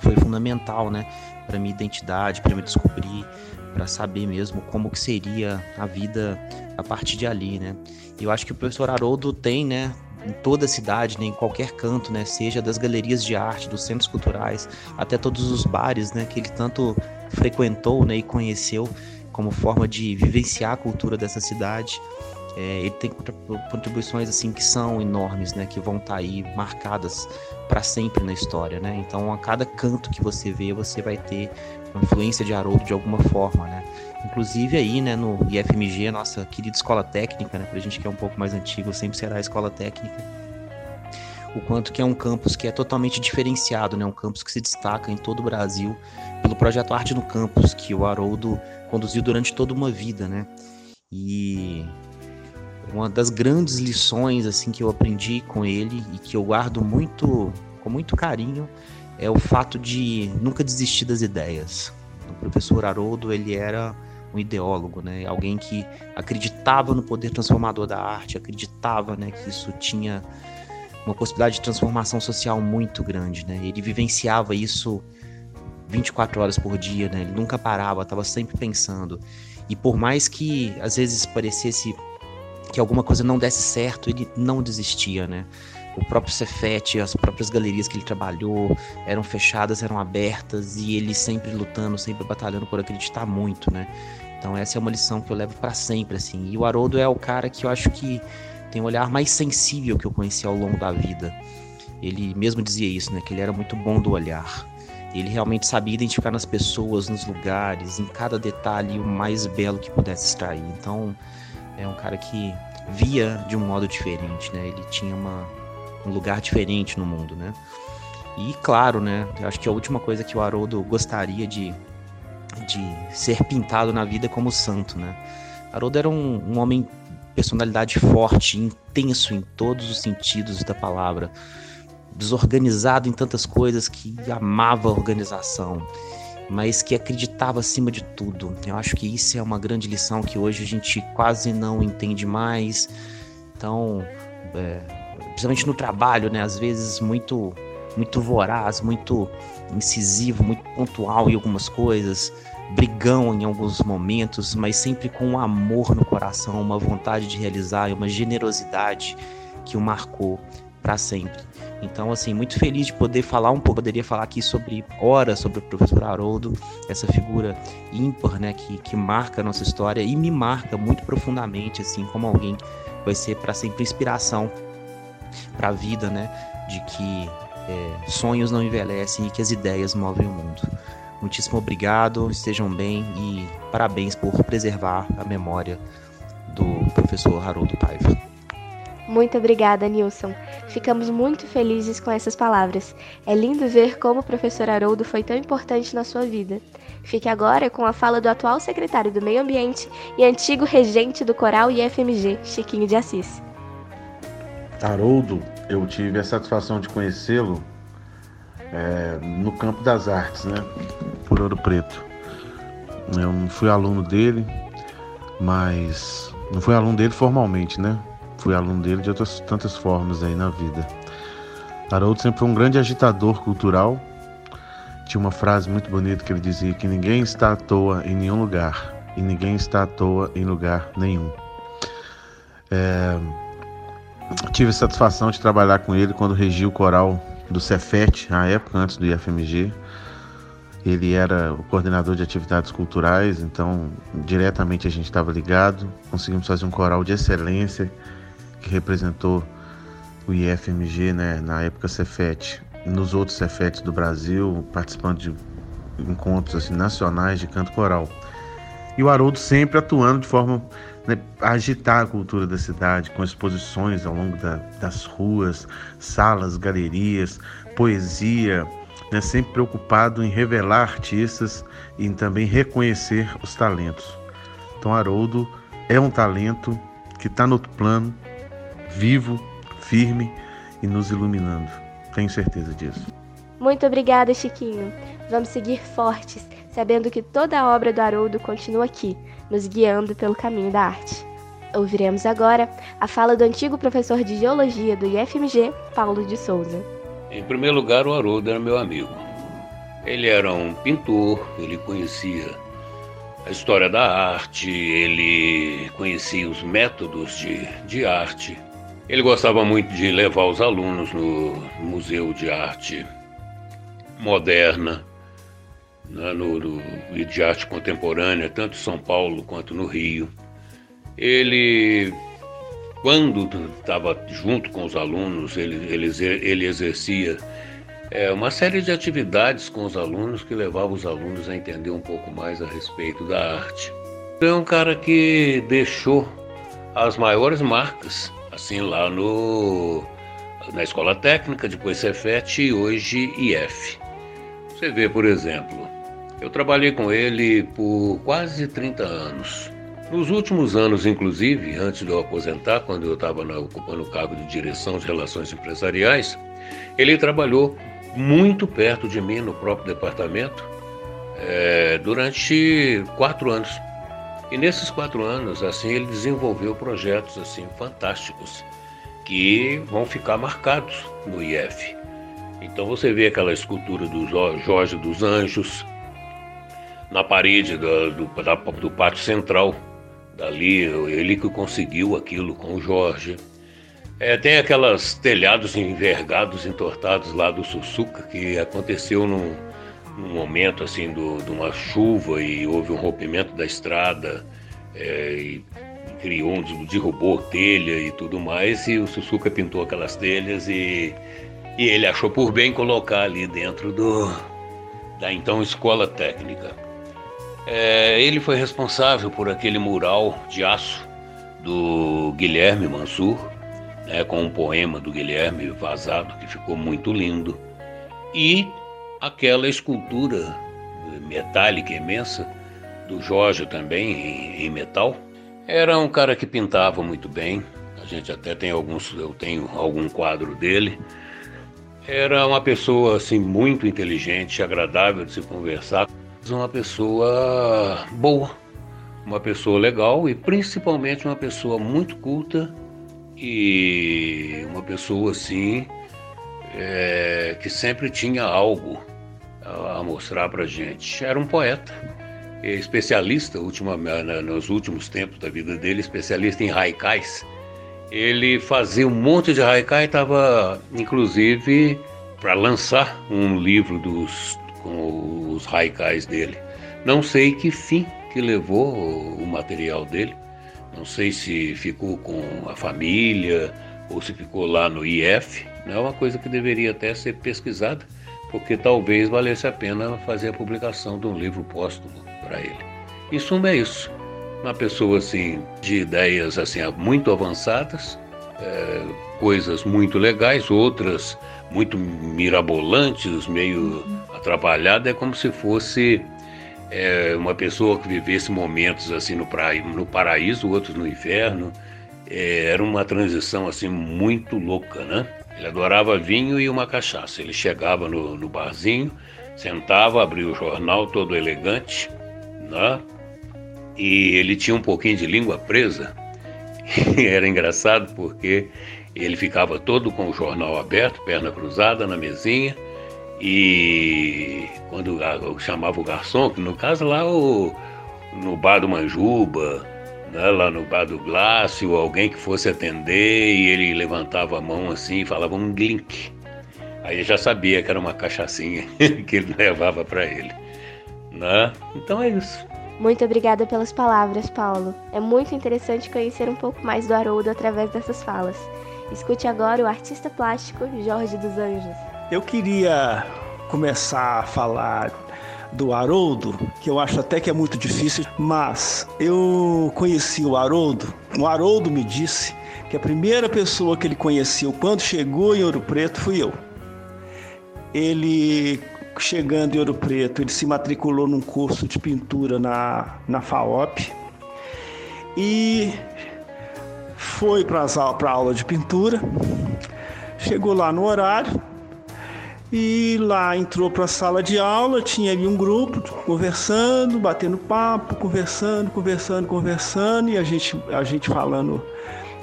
foi fundamental, né, para minha identidade, para me descobrir, para saber mesmo como que seria a vida a partir de ali, né? Eu acho que o professor Haroldo tem, né, em toda a cidade, né, em qualquer canto, né, seja das galerias de arte, dos centros culturais, até todos os bares, né, que ele tanto frequentou, né, e conheceu como forma de vivenciar a cultura dessa cidade. É, ele tem contribuições assim que são enormes, né, que vão estar tá aí marcadas para sempre na história, né? Então, a cada canto que você vê, você vai ter uma influência de Haroldo de alguma forma, né? Inclusive aí, né, no IFMG, nossa querida escola técnica, né, pra gente que é um pouco mais antigo, sempre será a escola técnica. O quanto que é um campus que é totalmente diferenciado, né? Um campus que se destaca em todo o Brasil pelo projeto Arte no Campus, que o Haroldo conduziu durante toda uma vida, né? E uma das grandes lições assim que eu aprendi com ele e que eu guardo muito com muito carinho é o fato de nunca desistir das ideias. O professor Haroldo ele era um ideólogo, né? Alguém que acreditava no poder transformador da arte, acreditava, né, que isso tinha uma possibilidade de transformação social muito grande, né? Ele vivenciava isso 24 horas por dia, né? Ele nunca parava, estava sempre pensando. E por mais que às vezes parecesse que alguma coisa não desse certo, ele não desistia, né? o próprio Cefete, as próprias galerias que ele trabalhou eram fechadas, eram abertas e ele sempre lutando, sempre batalhando por acreditar muito, né? Então essa é uma lição que eu levo para sempre, assim. E o Haroldo é o cara que eu acho que tem o olhar mais sensível que eu conheci ao longo da vida. Ele mesmo dizia isso, né? Que ele era muito bom do olhar. Ele realmente sabia identificar nas pessoas, nos lugares, em cada detalhe o mais belo que pudesse extrair. Então é um cara que via de um modo diferente, né? Ele tinha uma, um lugar diferente no mundo, né? E claro, né? Eu acho que a última coisa que o Haroldo gostaria de, de ser pintado na vida como santo, né? Haroldo era um, um homem personalidade forte, intenso em todos os sentidos da palavra, desorganizado em tantas coisas que amava a organização, mas que acreditava acima de tudo. Eu acho que isso é uma grande lição que hoje a gente quase não entende mais. Então, é, principalmente no trabalho, né? Às vezes muito, muito voraz, muito incisivo, muito pontual em algumas coisas, brigão em alguns momentos, mas sempre com um amor no coração, uma vontade de realizar e uma generosidade que o marcou para sempre. Então, assim, muito feliz de poder falar um pouco, poderia falar aqui sobre horas sobre o professor Haroldo, essa figura ímpar, né, que, que marca a nossa história e me marca muito profundamente, assim, como alguém que vai ser para sempre inspiração para a vida, né, de que é, sonhos não envelhecem e que as ideias movem o mundo. Muitíssimo obrigado, estejam bem e parabéns por preservar a memória do professor Haroldo Paiva. Muito obrigada, Nilson. Ficamos muito felizes com essas palavras. É lindo ver como o professor Haroldo foi tão importante na sua vida. Fique agora com a fala do atual secretário do Meio Ambiente e antigo regente do Coral e FMG, Chiquinho de Assis. Haroldo, eu tive a satisfação de conhecê-lo é, no campo das artes, né? Por Ouro Preto. Eu não fui aluno dele, mas não fui aluno dele formalmente, né? Fui aluno dele de outras tantas formas aí na vida. Haroldo sempre foi um grande agitador cultural. Tinha uma frase muito bonita que ele dizia que ninguém está à toa em nenhum lugar e ninguém está à toa em lugar nenhum. É, tive a satisfação de trabalhar com ele quando regiu o coral do Cefet, na época, antes do IFMG. Ele era o coordenador de atividades culturais, então diretamente a gente estava ligado. Conseguimos fazer um coral de excelência que representou o IFMG né, na época Cefet, nos outros Cefetes do Brasil, participando de encontros assim, nacionais de canto coral. E o Haroldo sempre atuando de forma né, a agitar a cultura da cidade, com exposições ao longo da, das ruas, salas, galerias, poesia, né, sempre preocupado em revelar artistas e em também reconhecer os talentos. Então, Haroldo é um talento que está no plano, vivo, firme e nos iluminando. Tenho certeza disso. Muito obrigada, Chiquinho. Vamos seguir fortes, sabendo que toda a obra do Haroldo continua aqui, nos guiando pelo caminho da arte. Ouviremos agora a fala do antigo professor de geologia do IFMG, Paulo de Souza. Em primeiro lugar, o Haroldo era meu amigo. Ele era um pintor, ele conhecia a história da arte, ele conhecia os métodos de, de arte. Ele gostava muito de levar os alunos no Museu de Arte Moderna, né, no, no, e de arte contemporânea, tanto em São Paulo quanto no Rio. Ele, quando estava junto com os alunos, ele, ele, ele exercia é, uma série de atividades com os alunos que levavam os alunos a entender um pouco mais a respeito da arte. É um cara que deixou as maiores marcas, assim, lá no, na Escola Técnica, depois Cefet e hoje IF. Você vê, por exemplo, eu trabalhei com ele por quase 30 anos. Nos últimos anos, inclusive, antes de eu aposentar, quando eu estava ocupando o cargo de direção de relações empresariais, ele trabalhou muito perto de mim no próprio departamento é, durante quatro anos. E nesses quatro anos, assim, ele desenvolveu projetos assim fantásticos que vão ficar marcados no IF. Então você vê aquela escultura do Jorge dos Anjos na parede do, do, da, do pátio central. Dali, ele que conseguiu aquilo com o Jorge. É, tem aquelas telhados envergados, entortados lá do Sussuca, que aconteceu num, num momento assim do, de uma chuva e houve um rompimento da estrada é, e criou um derrubou telha e tudo mais e o Sussuca pintou aquelas telhas e, e ele achou por bem colocar ali dentro do da então escola técnica. É, ele foi responsável por aquele mural de aço do Guilherme Mansur, né, com um poema do Guilherme vazado que ficou muito lindo e aquela escultura metálica imensa do Jorge também em, em metal. Era um cara que pintava muito bem. A gente até tem alguns, eu tenho algum quadro dele. Era uma pessoa assim muito inteligente, agradável de se conversar, uma pessoa boa, uma pessoa legal e principalmente uma pessoa muito culta e uma pessoa assim é, que sempre tinha algo a mostrar para gente. Era um poeta, especialista ultima, nos últimos tempos da vida dele, especialista em haikais. Ele fazia um monte de haikai, estava inclusive para lançar um livro dos com os haikais dele. Não sei que fim que levou o material dele. Não sei se ficou com a família ou se ficou lá no IF. É uma coisa que deveria até ser pesquisada, porque talvez valesse a pena fazer a publicação de um livro póstumo para ele. Em suma é isso. Uma pessoa assim de ideias assim muito avançadas, é, coisas muito legais, outras muito mirabolantes, meio atrapalhadas. É como se fosse é, uma pessoa que vivesse momentos assim no, pra, no paraíso, outros no inferno. É, era uma transição assim muito louca, né? Ele adorava vinho e uma cachaça. Ele chegava no, no barzinho, sentava, abria o jornal todo elegante, né? E ele tinha um pouquinho de língua presa. era engraçado porque ele ficava todo com o jornal aberto, perna cruzada na mesinha e quando chamava o garçom, que no caso lá o, no bar do Manjuba, né, lá no bar do Glácio, alguém que fosse atender e ele levantava a mão assim e falava um glink. Aí eu já sabia que era uma cachaçinha que ele levava para ele. Né? Então é isso. Muito obrigada pelas palavras, Paulo. É muito interessante conhecer um pouco mais do Haroldo através dessas falas. Escute agora o artista plástico Jorge dos Anjos. Eu queria começar a falar do Haroldo, que eu acho até que é muito difícil, mas eu conheci o Haroldo. O Haroldo me disse que a primeira pessoa que ele conheceu quando chegou em Ouro Preto fui eu. Ele chegando em Ouro Preto, ele se matriculou num curso de pintura na, na FAOP e foi para a aula de pintura. Chegou lá no horário e lá entrou para a sala de aula. Tinha ali um grupo conversando, batendo papo, conversando, conversando, conversando e a gente, a gente falando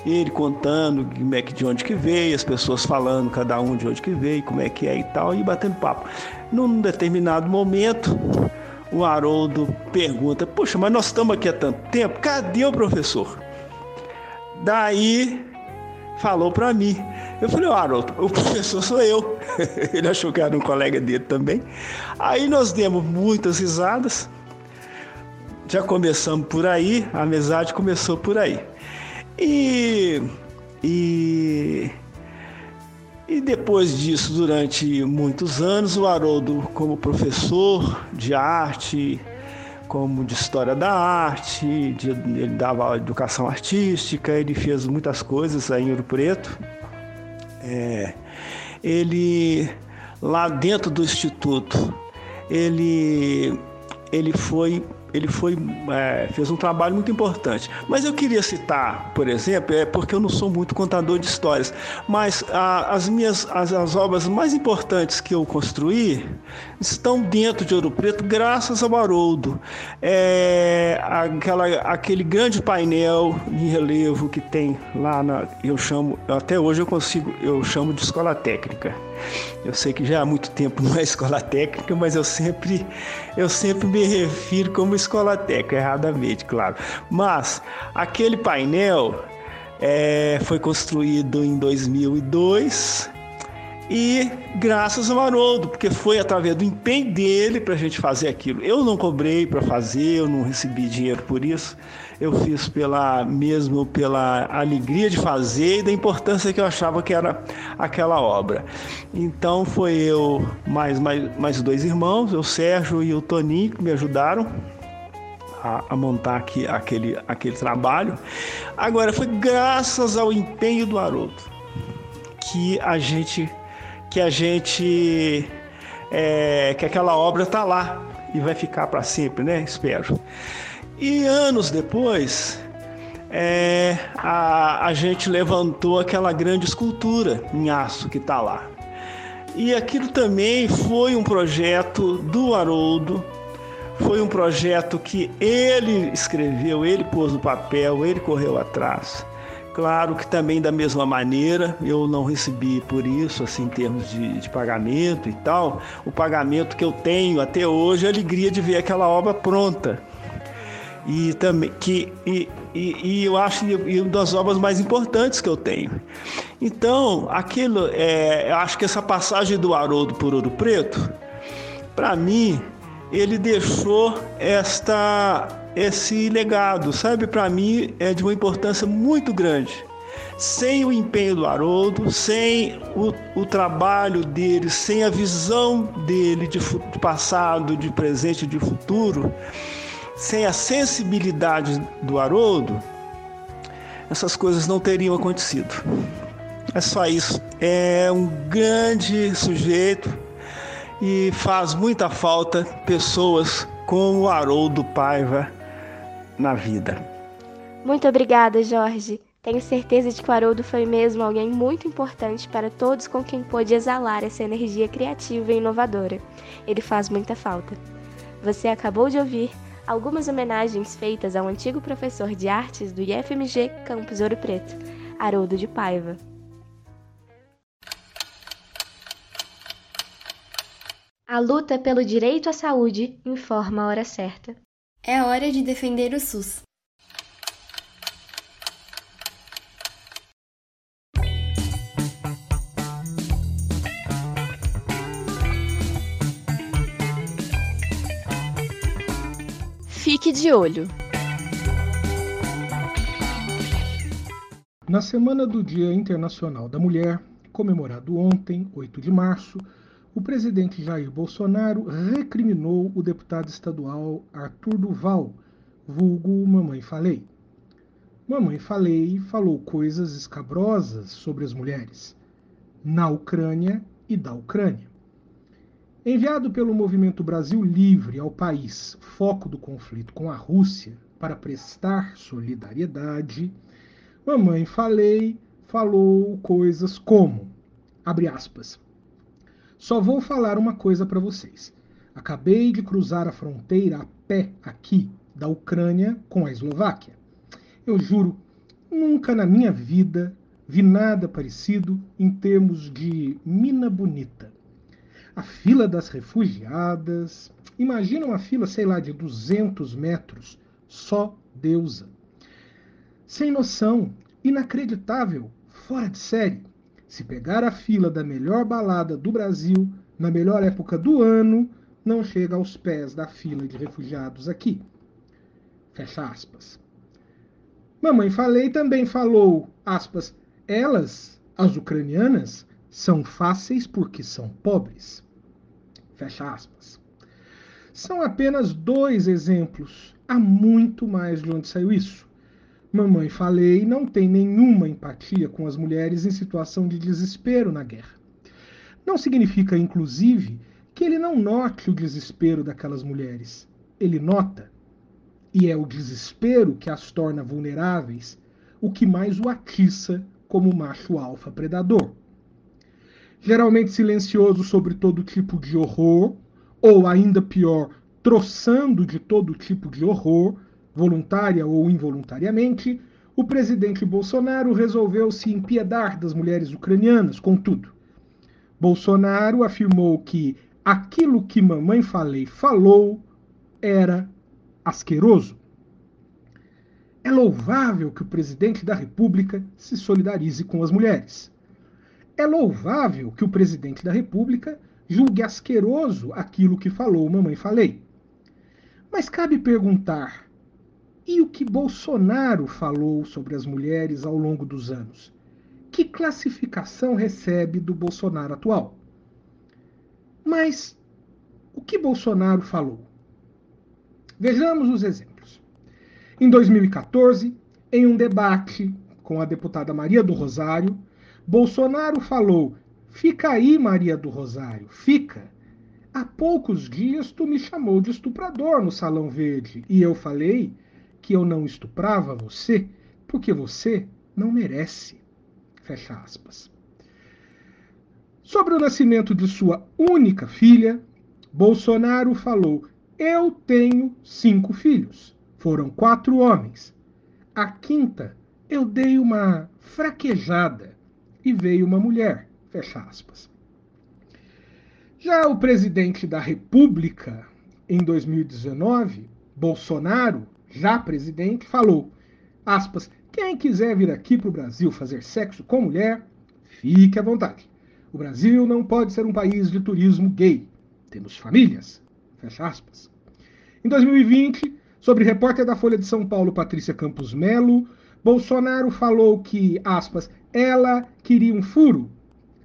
ele contando como é que de onde que veio, as pessoas falando cada um de onde que veio, como é que é e tal, e batendo papo. Num determinado momento, o Haroldo pergunta: Poxa, mas nós estamos aqui há tanto tempo, cadê o professor? Daí falou para mim. Eu falei, Haroldo, o professor sou eu. Ele achou que era um colega dele também. Aí nós demos muitas risadas. Já começamos por aí, a amizade começou por aí. E, e, e depois disso, durante muitos anos, o Haroldo, como professor de arte, como de história da arte, de, ele dava educação artística, ele fez muitas coisas aí em Ouro Preto. É, ele, lá dentro do Instituto, ele, ele foi ele foi, é, fez um trabalho muito importante. Mas eu queria citar, por exemplo, é porque eu não sou muito contador de histórias, mas a, as minhas as, as, obras mais importantes que eu construí estão dentro de Ouro Preto, graças ao Haroldo. É, aquela, aquele grande painel em relevo que tem lá na, eu chamo, até hoje eu consigo, eu chamo de escola técnica. Eu sei que já há muito tempo não é escola técnica, mas eu sempre, eu sempre me refiro como escola técnica, erradamente, claro. Mas aquele painel É, foi construído em 2002 e graças ao Haroldo, porque foi através do empenho dele para a gente fazer aquilo. Eu não cobrei para fazer, eu não recebi dinheiro por isso. Eu fiz pela mesmo pela alegria de fazer e da importância que eu achava que era aquela obra. Então foi eu mais mais, mais dois irmãos, o Sérgio e o Toninho que me ajudaram a, a, montar aqui, aquele, aquele trabalho. Agora, foi graças ao empenho do Haroldo que a gente, que a gente, é, que aquela obra está lá e vai ficar para sempre, né? Espero. E anos depois, é, a, a gente levantou aquela grande escultura em aço que está lá. E aquilo também foi um projeto do Haroldo, foi um projeto que ele escreveu, ele pôs no papel, ele correu atrás. Claro que também da mesma maneira, eu não recebi por isso, assim, em termos de, de, pagamento e tal. O pagamento que eu tenho até hoje é a alegria de ver aquela obra pronta. E também que e, e, e eu acho uma das obras mais importantes que eu tenho. Então, aquilo, é, eu acho que essa passagem do Haroldo por Ouro Preto, para mim, ele deixou esta esse legado, sabe? Para mim é de uma importância muito grande. Sem o empenho do Haroldo, sem o, o trabalho dele, sem a visão dele de, de passado, de presente e de futuro, sem a sensibilidade do Haroldo, essas coisas não teriam acontecido. É só isso. É um grande sujeito, e faz muita falta pessoas como o Haroldo Paiva na vida. Muito obrigada, Jorge. Tenho certeza de que o Haroldo foi mesmo alguém muito importante para todos com quem pôde exalar essa energia criativa e inovadora. Ele faz muita falta. Você acabou de ouvir algumas homenagens feitas ao antigo professor de artes do IFMG Campus Ouro Preto, Haroldo de Paiva. A luta pelo direito à saúde informa a hora certa. É hora de defender o SUS. Fique de olho. Na semana do Dia Internacional da Mulher, comemorado ontem, 8 de março, o presidente Jair Bolsonaro recriminou o deputado estadual Arthur Duval, vulgo Mamãe Falei. Mamãe Falei falou coisas escabrosas sobre as mulheres, na Ucrânia e da Ucrânia. Enviado pelo Movimento Brasil Livre ao país, foco do conflito com a Rússia, para prestar solidariedade, Mamãe Falei falou coisas como, abre aspas, só vou falar uma coisa para vocês. Acabei de cruzar a fronteira a pé aqui da Ucrânia com a Eslováquia. Eu juro, nunca na minha vida vi nada parecido em termos de mina bonita. A fila das refugiadas. Imagina uma fila, sei lá, de 200 metros. Só deusa. Sem noção, inacreditável, fora de série. Se pegar a fila da melhor balada do Brasil, na melhor época do ano, não chega aos pés da fila de refugiados aqui. Fecha aspas. Mamãe Falei também falou, aspas, elas, as ucranianas, são fáceis porque são pobres. Fecha aspas. São apenas dois exemplos. Há muito mais de onde saiu isso. Mamãe Falei não tem nenhuma empatia com as mulheres em situação de desespero na guerra. Não significa, inclusive, que ele não note o desespero daquelas mulheres. Ele nota. E é o desespero que as torna vulneráveis, o que mais o atiça como macho alfa predador geralmente silencioso sobre todo tipo de horror, ou ainda pior, troçando de todo tipo de horror, voluntária ou involuntariamente, o presidente Bolsonaro resolveu se impiedar das mulheres ucranianas, contudo. Bolsonaro afirmou que aquilo que mamãe falei falou era asqueroso. É louvável que o presidente da República se solidarize com as mulheres. É louvável que o presidente da República julgue asqueroso aquilo que falou Mamãe Falei. Mas cabe perguntar: e o que Bolsonaro falou sobre as mulheres ao longo dos anos? Que classificação recebe do Bolsonaro atual? Mas o que Bolsonaro falou? Vejamos os exemplos. Em 2014, em um debate com a deputada Maria do Rosário, Bolsonaro falou: Fica aí, Maria do Rosário, fica. Há poucos dias tu me chamou de estuprador no Salão Verde e eu falei que eu não estuprava você porque você não merece. Fecha aspas. Sobre o nascimento de sua única filha, Bolsonaro falou: Eu tenho cinco filhos. Foram quatro homens. A quinta, eu dei uma fraquejada e veio uma mulher. Fecha aspas. Já o presidente da República, em 2019, Bolsonaro, já presidente, falou, aspas, quem quiser vir aqui para o Brasil fazer sexo com mulher, fique à vontade. O Brasil não pode ser um país de turismo gay. Temos famílias. Fecha aspas. Em 2020, sobre repórter da Folha de São Paulo, Patrícia Campos Melo, Bolsonaro falou que, aspas, ela queria um furo.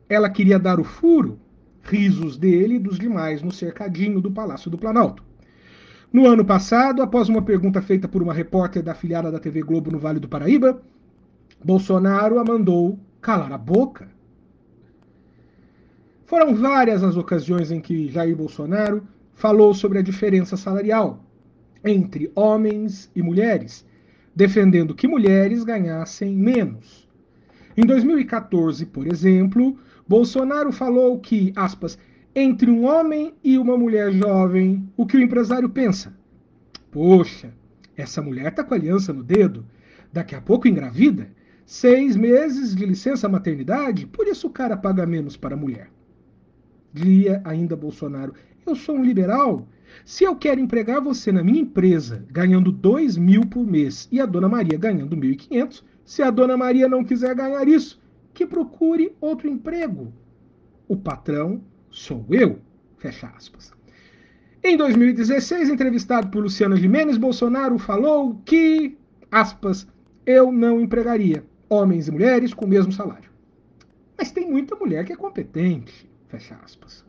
Ela queria dar o furo. Risos dele e dos demais no cercadinho do Palácio do Planalto. No ano passado, após uma pergunta feita por uma repórter da afiliada da TV Globo no Vale do Paraíba, Bolsonaro a mandou calar a boca. Foram várias as ocasiões em que Jair Bolsonaro falou sobre a diferença salarial entre homens e mulheres, defendendo que mulheres ganhassem menos. Em 2014, por exemplo, Bolsonaro falou que, aspas, entre um homem e uma mulher jovem, o que o empresário pensa? Poxa, essa mulher está com a aliança no dedo, daqui a pouco engravida, seis meses de licença maternidade, por isso o cara paga menos para a mulher. Diria ainda Bolsonaro: Eu sou um liberal. Se eu quero empregar você na minha empresa ganhando dois mil por mês e a dona Maria ganhando 1.500, se a dona Maria não quiser ganhar isso, que procure outro emprego. O patrão sou eu. Fecha aspas. Em 2016, entrevistado por Luciana Gimenez, Bolsonaro falou que, aspas, eu não empregaria homens e mulheres com o mesmo salário. Mas tem muita mulher que é competente. Fecha aspas.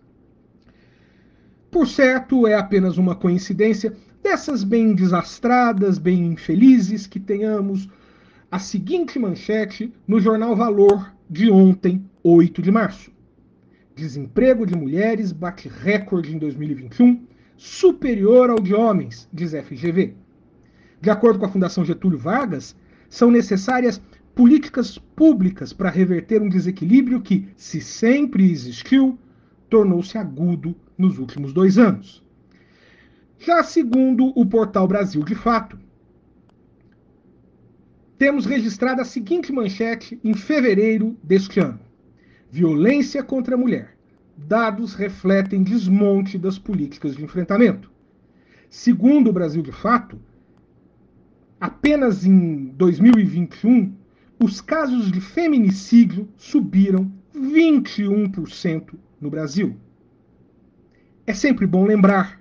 Por certo, é apenas uma coincidência dessas bem desastradas, bem infelizes, que tenhamos a seguinte manchete no jornal Valor de ontem, 8 de março. Desemprego de mulheres bate recorde em 2021, superior ao de homens, diz FGV. De acordo com a Fundação Getúlio Vargas, são necessárias políticas públicas para reverter um desequilíbrio que, se sempre existiu, tornou-se agudo nos últimos dois anos. Já segundo o portal Brasil de Fato, temos registrado a seguinte manchete em fevereiro deste ano: Violência contra a mulher. Dados refletem desmonte das políticas de enfrentamento. Segundo o Brasil de Fato, apenas em 2021, os casos de feminicídio subiram 21% no Brasil. É sempre bom lembrar: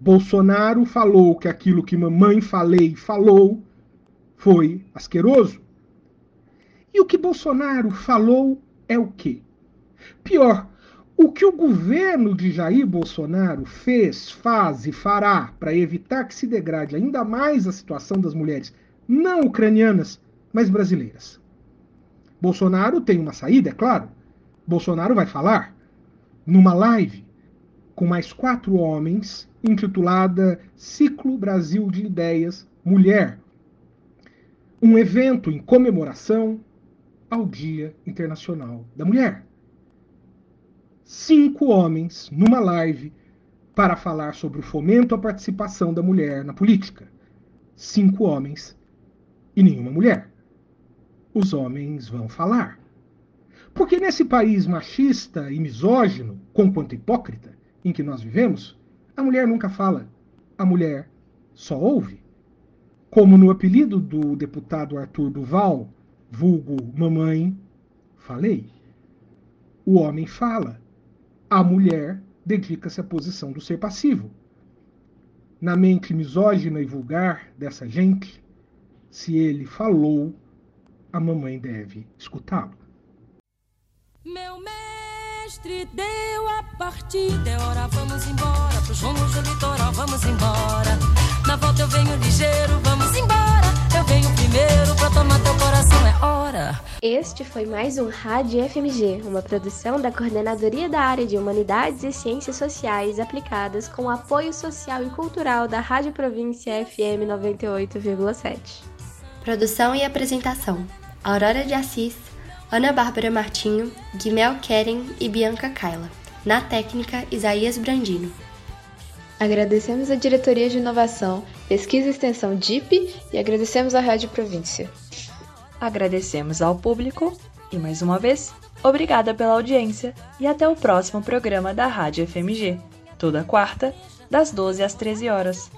Bolsonaro falou que aquilo que mamãe falei falou foi asqueroso. E o que Bolsonaro falou é o quê? Pior, o que o governo de Jair Bolsonaro fez, faz e fará para evitar que se degrade ainda mais a situação das mulheres não ucranianas, mas brasileiras. Bolsonaro tem uma saída, é claro. Bolsonaro vai falar numa live com mais quatro homens, intitulada Ciclo Brasil de Ideias Mulher, um evento em comemoração ao Dia Internacional da Mulher. Cinco homens numa live para falar sobre o fomento à participação da mulher na política. Cinco homens e nenhuma mulher. Os homens vão falar. Porque nesse país machista e misógino, conquanto hipócrita, em que nós vivemos, a mulher nunca fala, a mulher só ouve. Como no apelido do deputado Arthur Duval, vulgo mamãe, falei. O homem fala, a mulher dedica-se à posição do ser passivo. Na mente misógina e vulgar dessa gente, se ele falou, a mamãe deve escutá-lo. Meu mestre deu a partida, é hora, vamos embora. Pros rumos do litoral, vamos embora. Na volta eu venho ligeiro, vamos embora. Eu venho primeiro pra tomar teu coração, é hora. Este foi mais um Rádio FMG, uma produção da Coordenadoria da Área de Humanidades e Ciências Sociais aplicadas com o apoio social e cultural da Rádio Província FM 98,7. Produção e apresentação: Aurora de Assis, Ana Bárbara Martinho, Guimel Keren e Bianca Kaila. Na técnica, Isaías Brandino. Agradecemos a Diretoria de Inovação, Pesquisa e Extensão DIP e agradecemos à Rádio Província. Agradecemos ao público e, mais uma vez, obrigada pela audiência e até o próximo programa da Rádio FMG, toda quarta, das 12 às 13 horas.